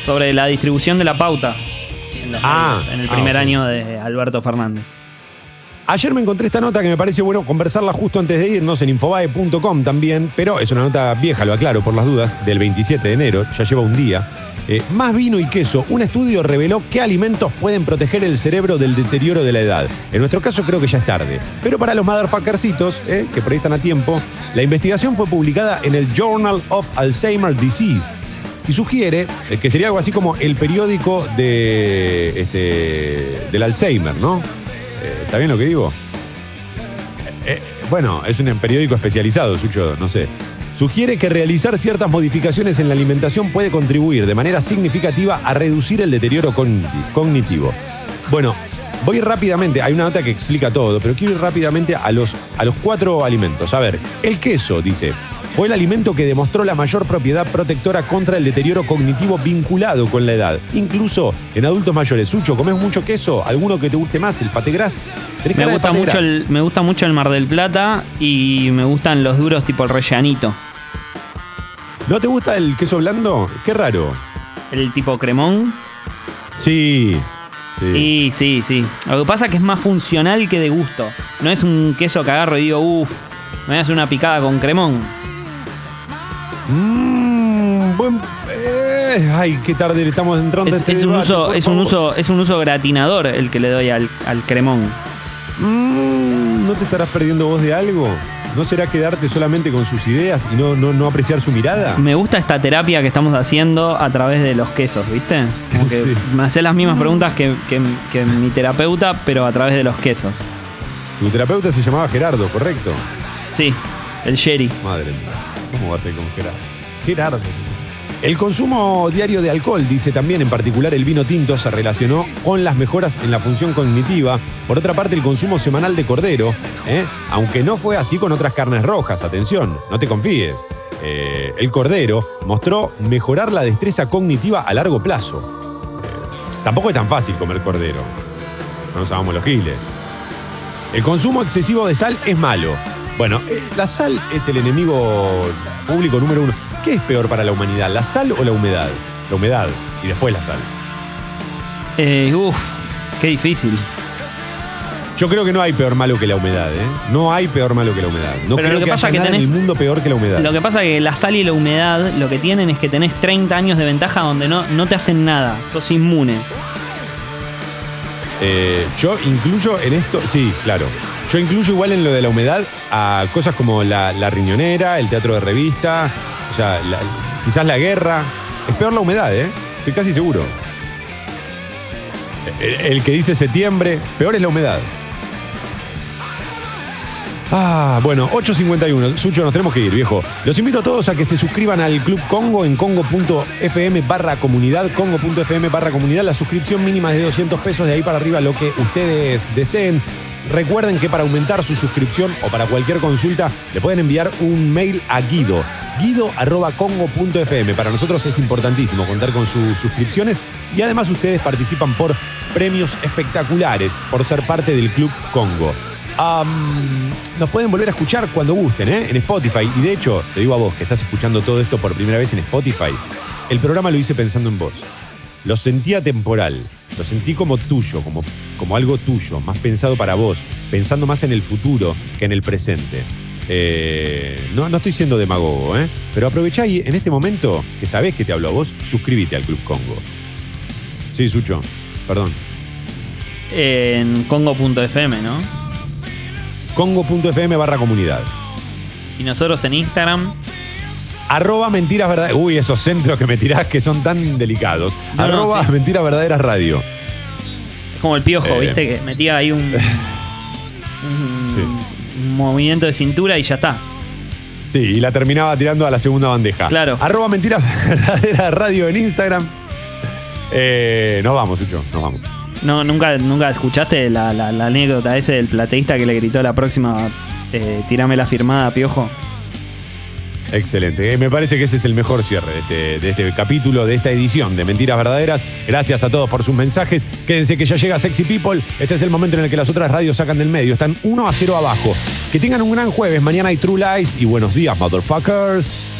Sobre la distribución de la pauta en, Ah, en el ah, primer ok. año de Alberto Fernández. Ayer me encontré esta nota que me parece bueno conversarla justo antes de irnos en infobae.com también, pero es una nota vieja, lo aclaro por las dudas, del 27 de enero, ya lleva un día. Eh, más vino y queso, un estudio reveló qué alimentos pueden proteger el cerebro del deterioro de la edad. En nuestro caso creo que ya es tarde, pero para los motherfuckercitos, eh, que por ahí están a tiempo, la investigación fue publicada en el Journal of Alzheimer Disease y sugiere eh, que sería algo así como el periódico de, este, del Alzheimer, ¿no? Eh, ¿Está bien lo que digo? Eh, bueno, es un periódico especializado, Sucho, no sé. Sugiere que realizar ciertas modificaciones en la alimentación puede contribuir de manera significativa a reducir el deterioro cogniti- cognitivo. Bueno, voy rápidamente, hay una nota que explica todo, pero quiero ir rápidamente a los, a los cuatro alimentos. A ver, el queso, dice, fue el alimento que demostró la mayor propiedad protectora contra el deterioro cognitivo vinculado con la edad. Incluso en adultos mayores. Sucho, ¿comes mucho queso? ¿Alguno que te guste más? ¿El pategras? Me gusta, mucho el, me gusta mucho el Mar del Plata y me gustan los duros tipo el rellanito. ¿No te gusta el queso blando? Qué raro. El tipo cremón. Sí. sí. Y sí, sí. Lo que pasa es que es más funcional que de gusto. No es un queso que agarro y digo, uff, me voy a hacer una picada con cremón. Mm, buen- eh, ay, qué tarde le estamos entrando a Es, este es un debate, uso, por es un favor. uso, es un uso gratinador el que le doy al, al cremón. Mm, ¿No te estarás perdiendo vos de algo? ¿No será quedarte solamente con sus ideas y no, no, no apreciar su mirada? Me gusta esta terapia que estamos haciendo a través de los quesos, ¿viste? Como que (laughs) Sí. me hace las mismas preguntas que, que- que mi terapeuta, pero a través de los quesos. Tu terapeuta se llamaba Gerardo, ¿correcto? Sí, el sherry. Madre mía, ¿cómo va a ser con Gerardo? Gerardo. El consumo diario de alcohol, dice también, en particular el vino tinto, se relacionó con las mejoras en la función cognitiva. Por otra parte, el consumo semanal de cordero, ¿eh? aunque no fue así con otras carnes rojas, atención, no te confíes. Eh, el cordero mostró mejorar la destreza cognitiva a largo plazo. Eh, tampoco es tan fácil comer cordero. No nos hagamos los giles. El consumo excesivo de sal es malo. Bueno, eh, la sal es el enemigo público número uno. ¿Qué es peor para la humanidad, la sal o la humedad? la humedad y después la sal. Eh, uf, qué difícil. Yo creo que no hay peor malo que la humedad, ¿eh? No hay peor malo que la humedad. No Pero creo lo que pasa haya que nada en el mundo peor que la humedad. Lo que pasa es que la sal y la humedad lo que tienen es que tenés 30 años de ventaja donde no, no te hacen nada. Sos inmune. Eh, yo incluyo en esto, sí, claro. Yo incluyo igual en lo de la humedad a cosas como la, la riñonera, el teatro de revista, o sea, quizás la guerra. Es peor la humedad, ¿eh? Estoy casi seguro. El que dice septiembre, peor es la humedad. Ah, bueno, 8.51. Sucho, nos tenemos que ir, viejo. Los invito a todos a que se suscriban al Club Congo en congo.fm barra comunidad, congo.fm barra comunidad. La suscripción mínima es de 200 pesos, de ahí para arriba lo que ustedes deseen. Recuerden que para aumentar su suscripción o para cualquier consulta le pueden enviar un mail a Guido, guido.congo.fm. Para nosotros es importantísimo contar con sus suscripciones y además ustedes participan por premios espectaculares por ser parte del Club Congo. Nos pueden volver a escuchar cuando gusten, ¿eh? En Spotify. Y de hecho, te digo a vos que estás escuchando todo esto por primera vez en Spotify, el programa lo hice pensando en vos. Lo sentía temporal, lo sentí como tuyo, como, como algo tuyo, más pensado para vos, pensando más en el futuro que en el presente. Eh, no, no estoy siendo demagogo, ¿eh? Pero aprovechá y en este momento, que sabés que te hablo a vos, suscríbete al Club Congo. Sí, Sucho, perdón. En congo.fm, ¿no? Congo.fm barra comunidad. Y nosotros en Instagram. Arroba mentiras verdaderas. Uy, esos centros que me tirás que son tan delicados. No, no, Arroba sí. mentiras verdaderas radio. Es como el piojo, Eh. ¿viste? Que metía ahí un, (laughs) un- Sí. un movimiento de cintura y ya está. Sí, y la terminaba tirando a la segunda bandeja. Claro. Arroba mentiras (laughs) verdaderas radio en Instagram. Eh, nos vamos, Sucho, nos vamos. No, nunca, nunca escuchaste la, la- anécdota ese del plateísta que le gritó la próxima eh, tirame la firmada, piojo. Excelente. Eh, me parece que ese es el mejor cierre de este, de este capítulo, de esta edición de Mentiras Verdaderas. Gracias a todos por sus mensajes. Quédense que ya llega Sexy People. Este es el momento en el que las otras radios sacan del medio. Están 1 a 0 abajo. Que tengan un gran jueves. Mañana hay True Lies y buenos días, motherfuckers.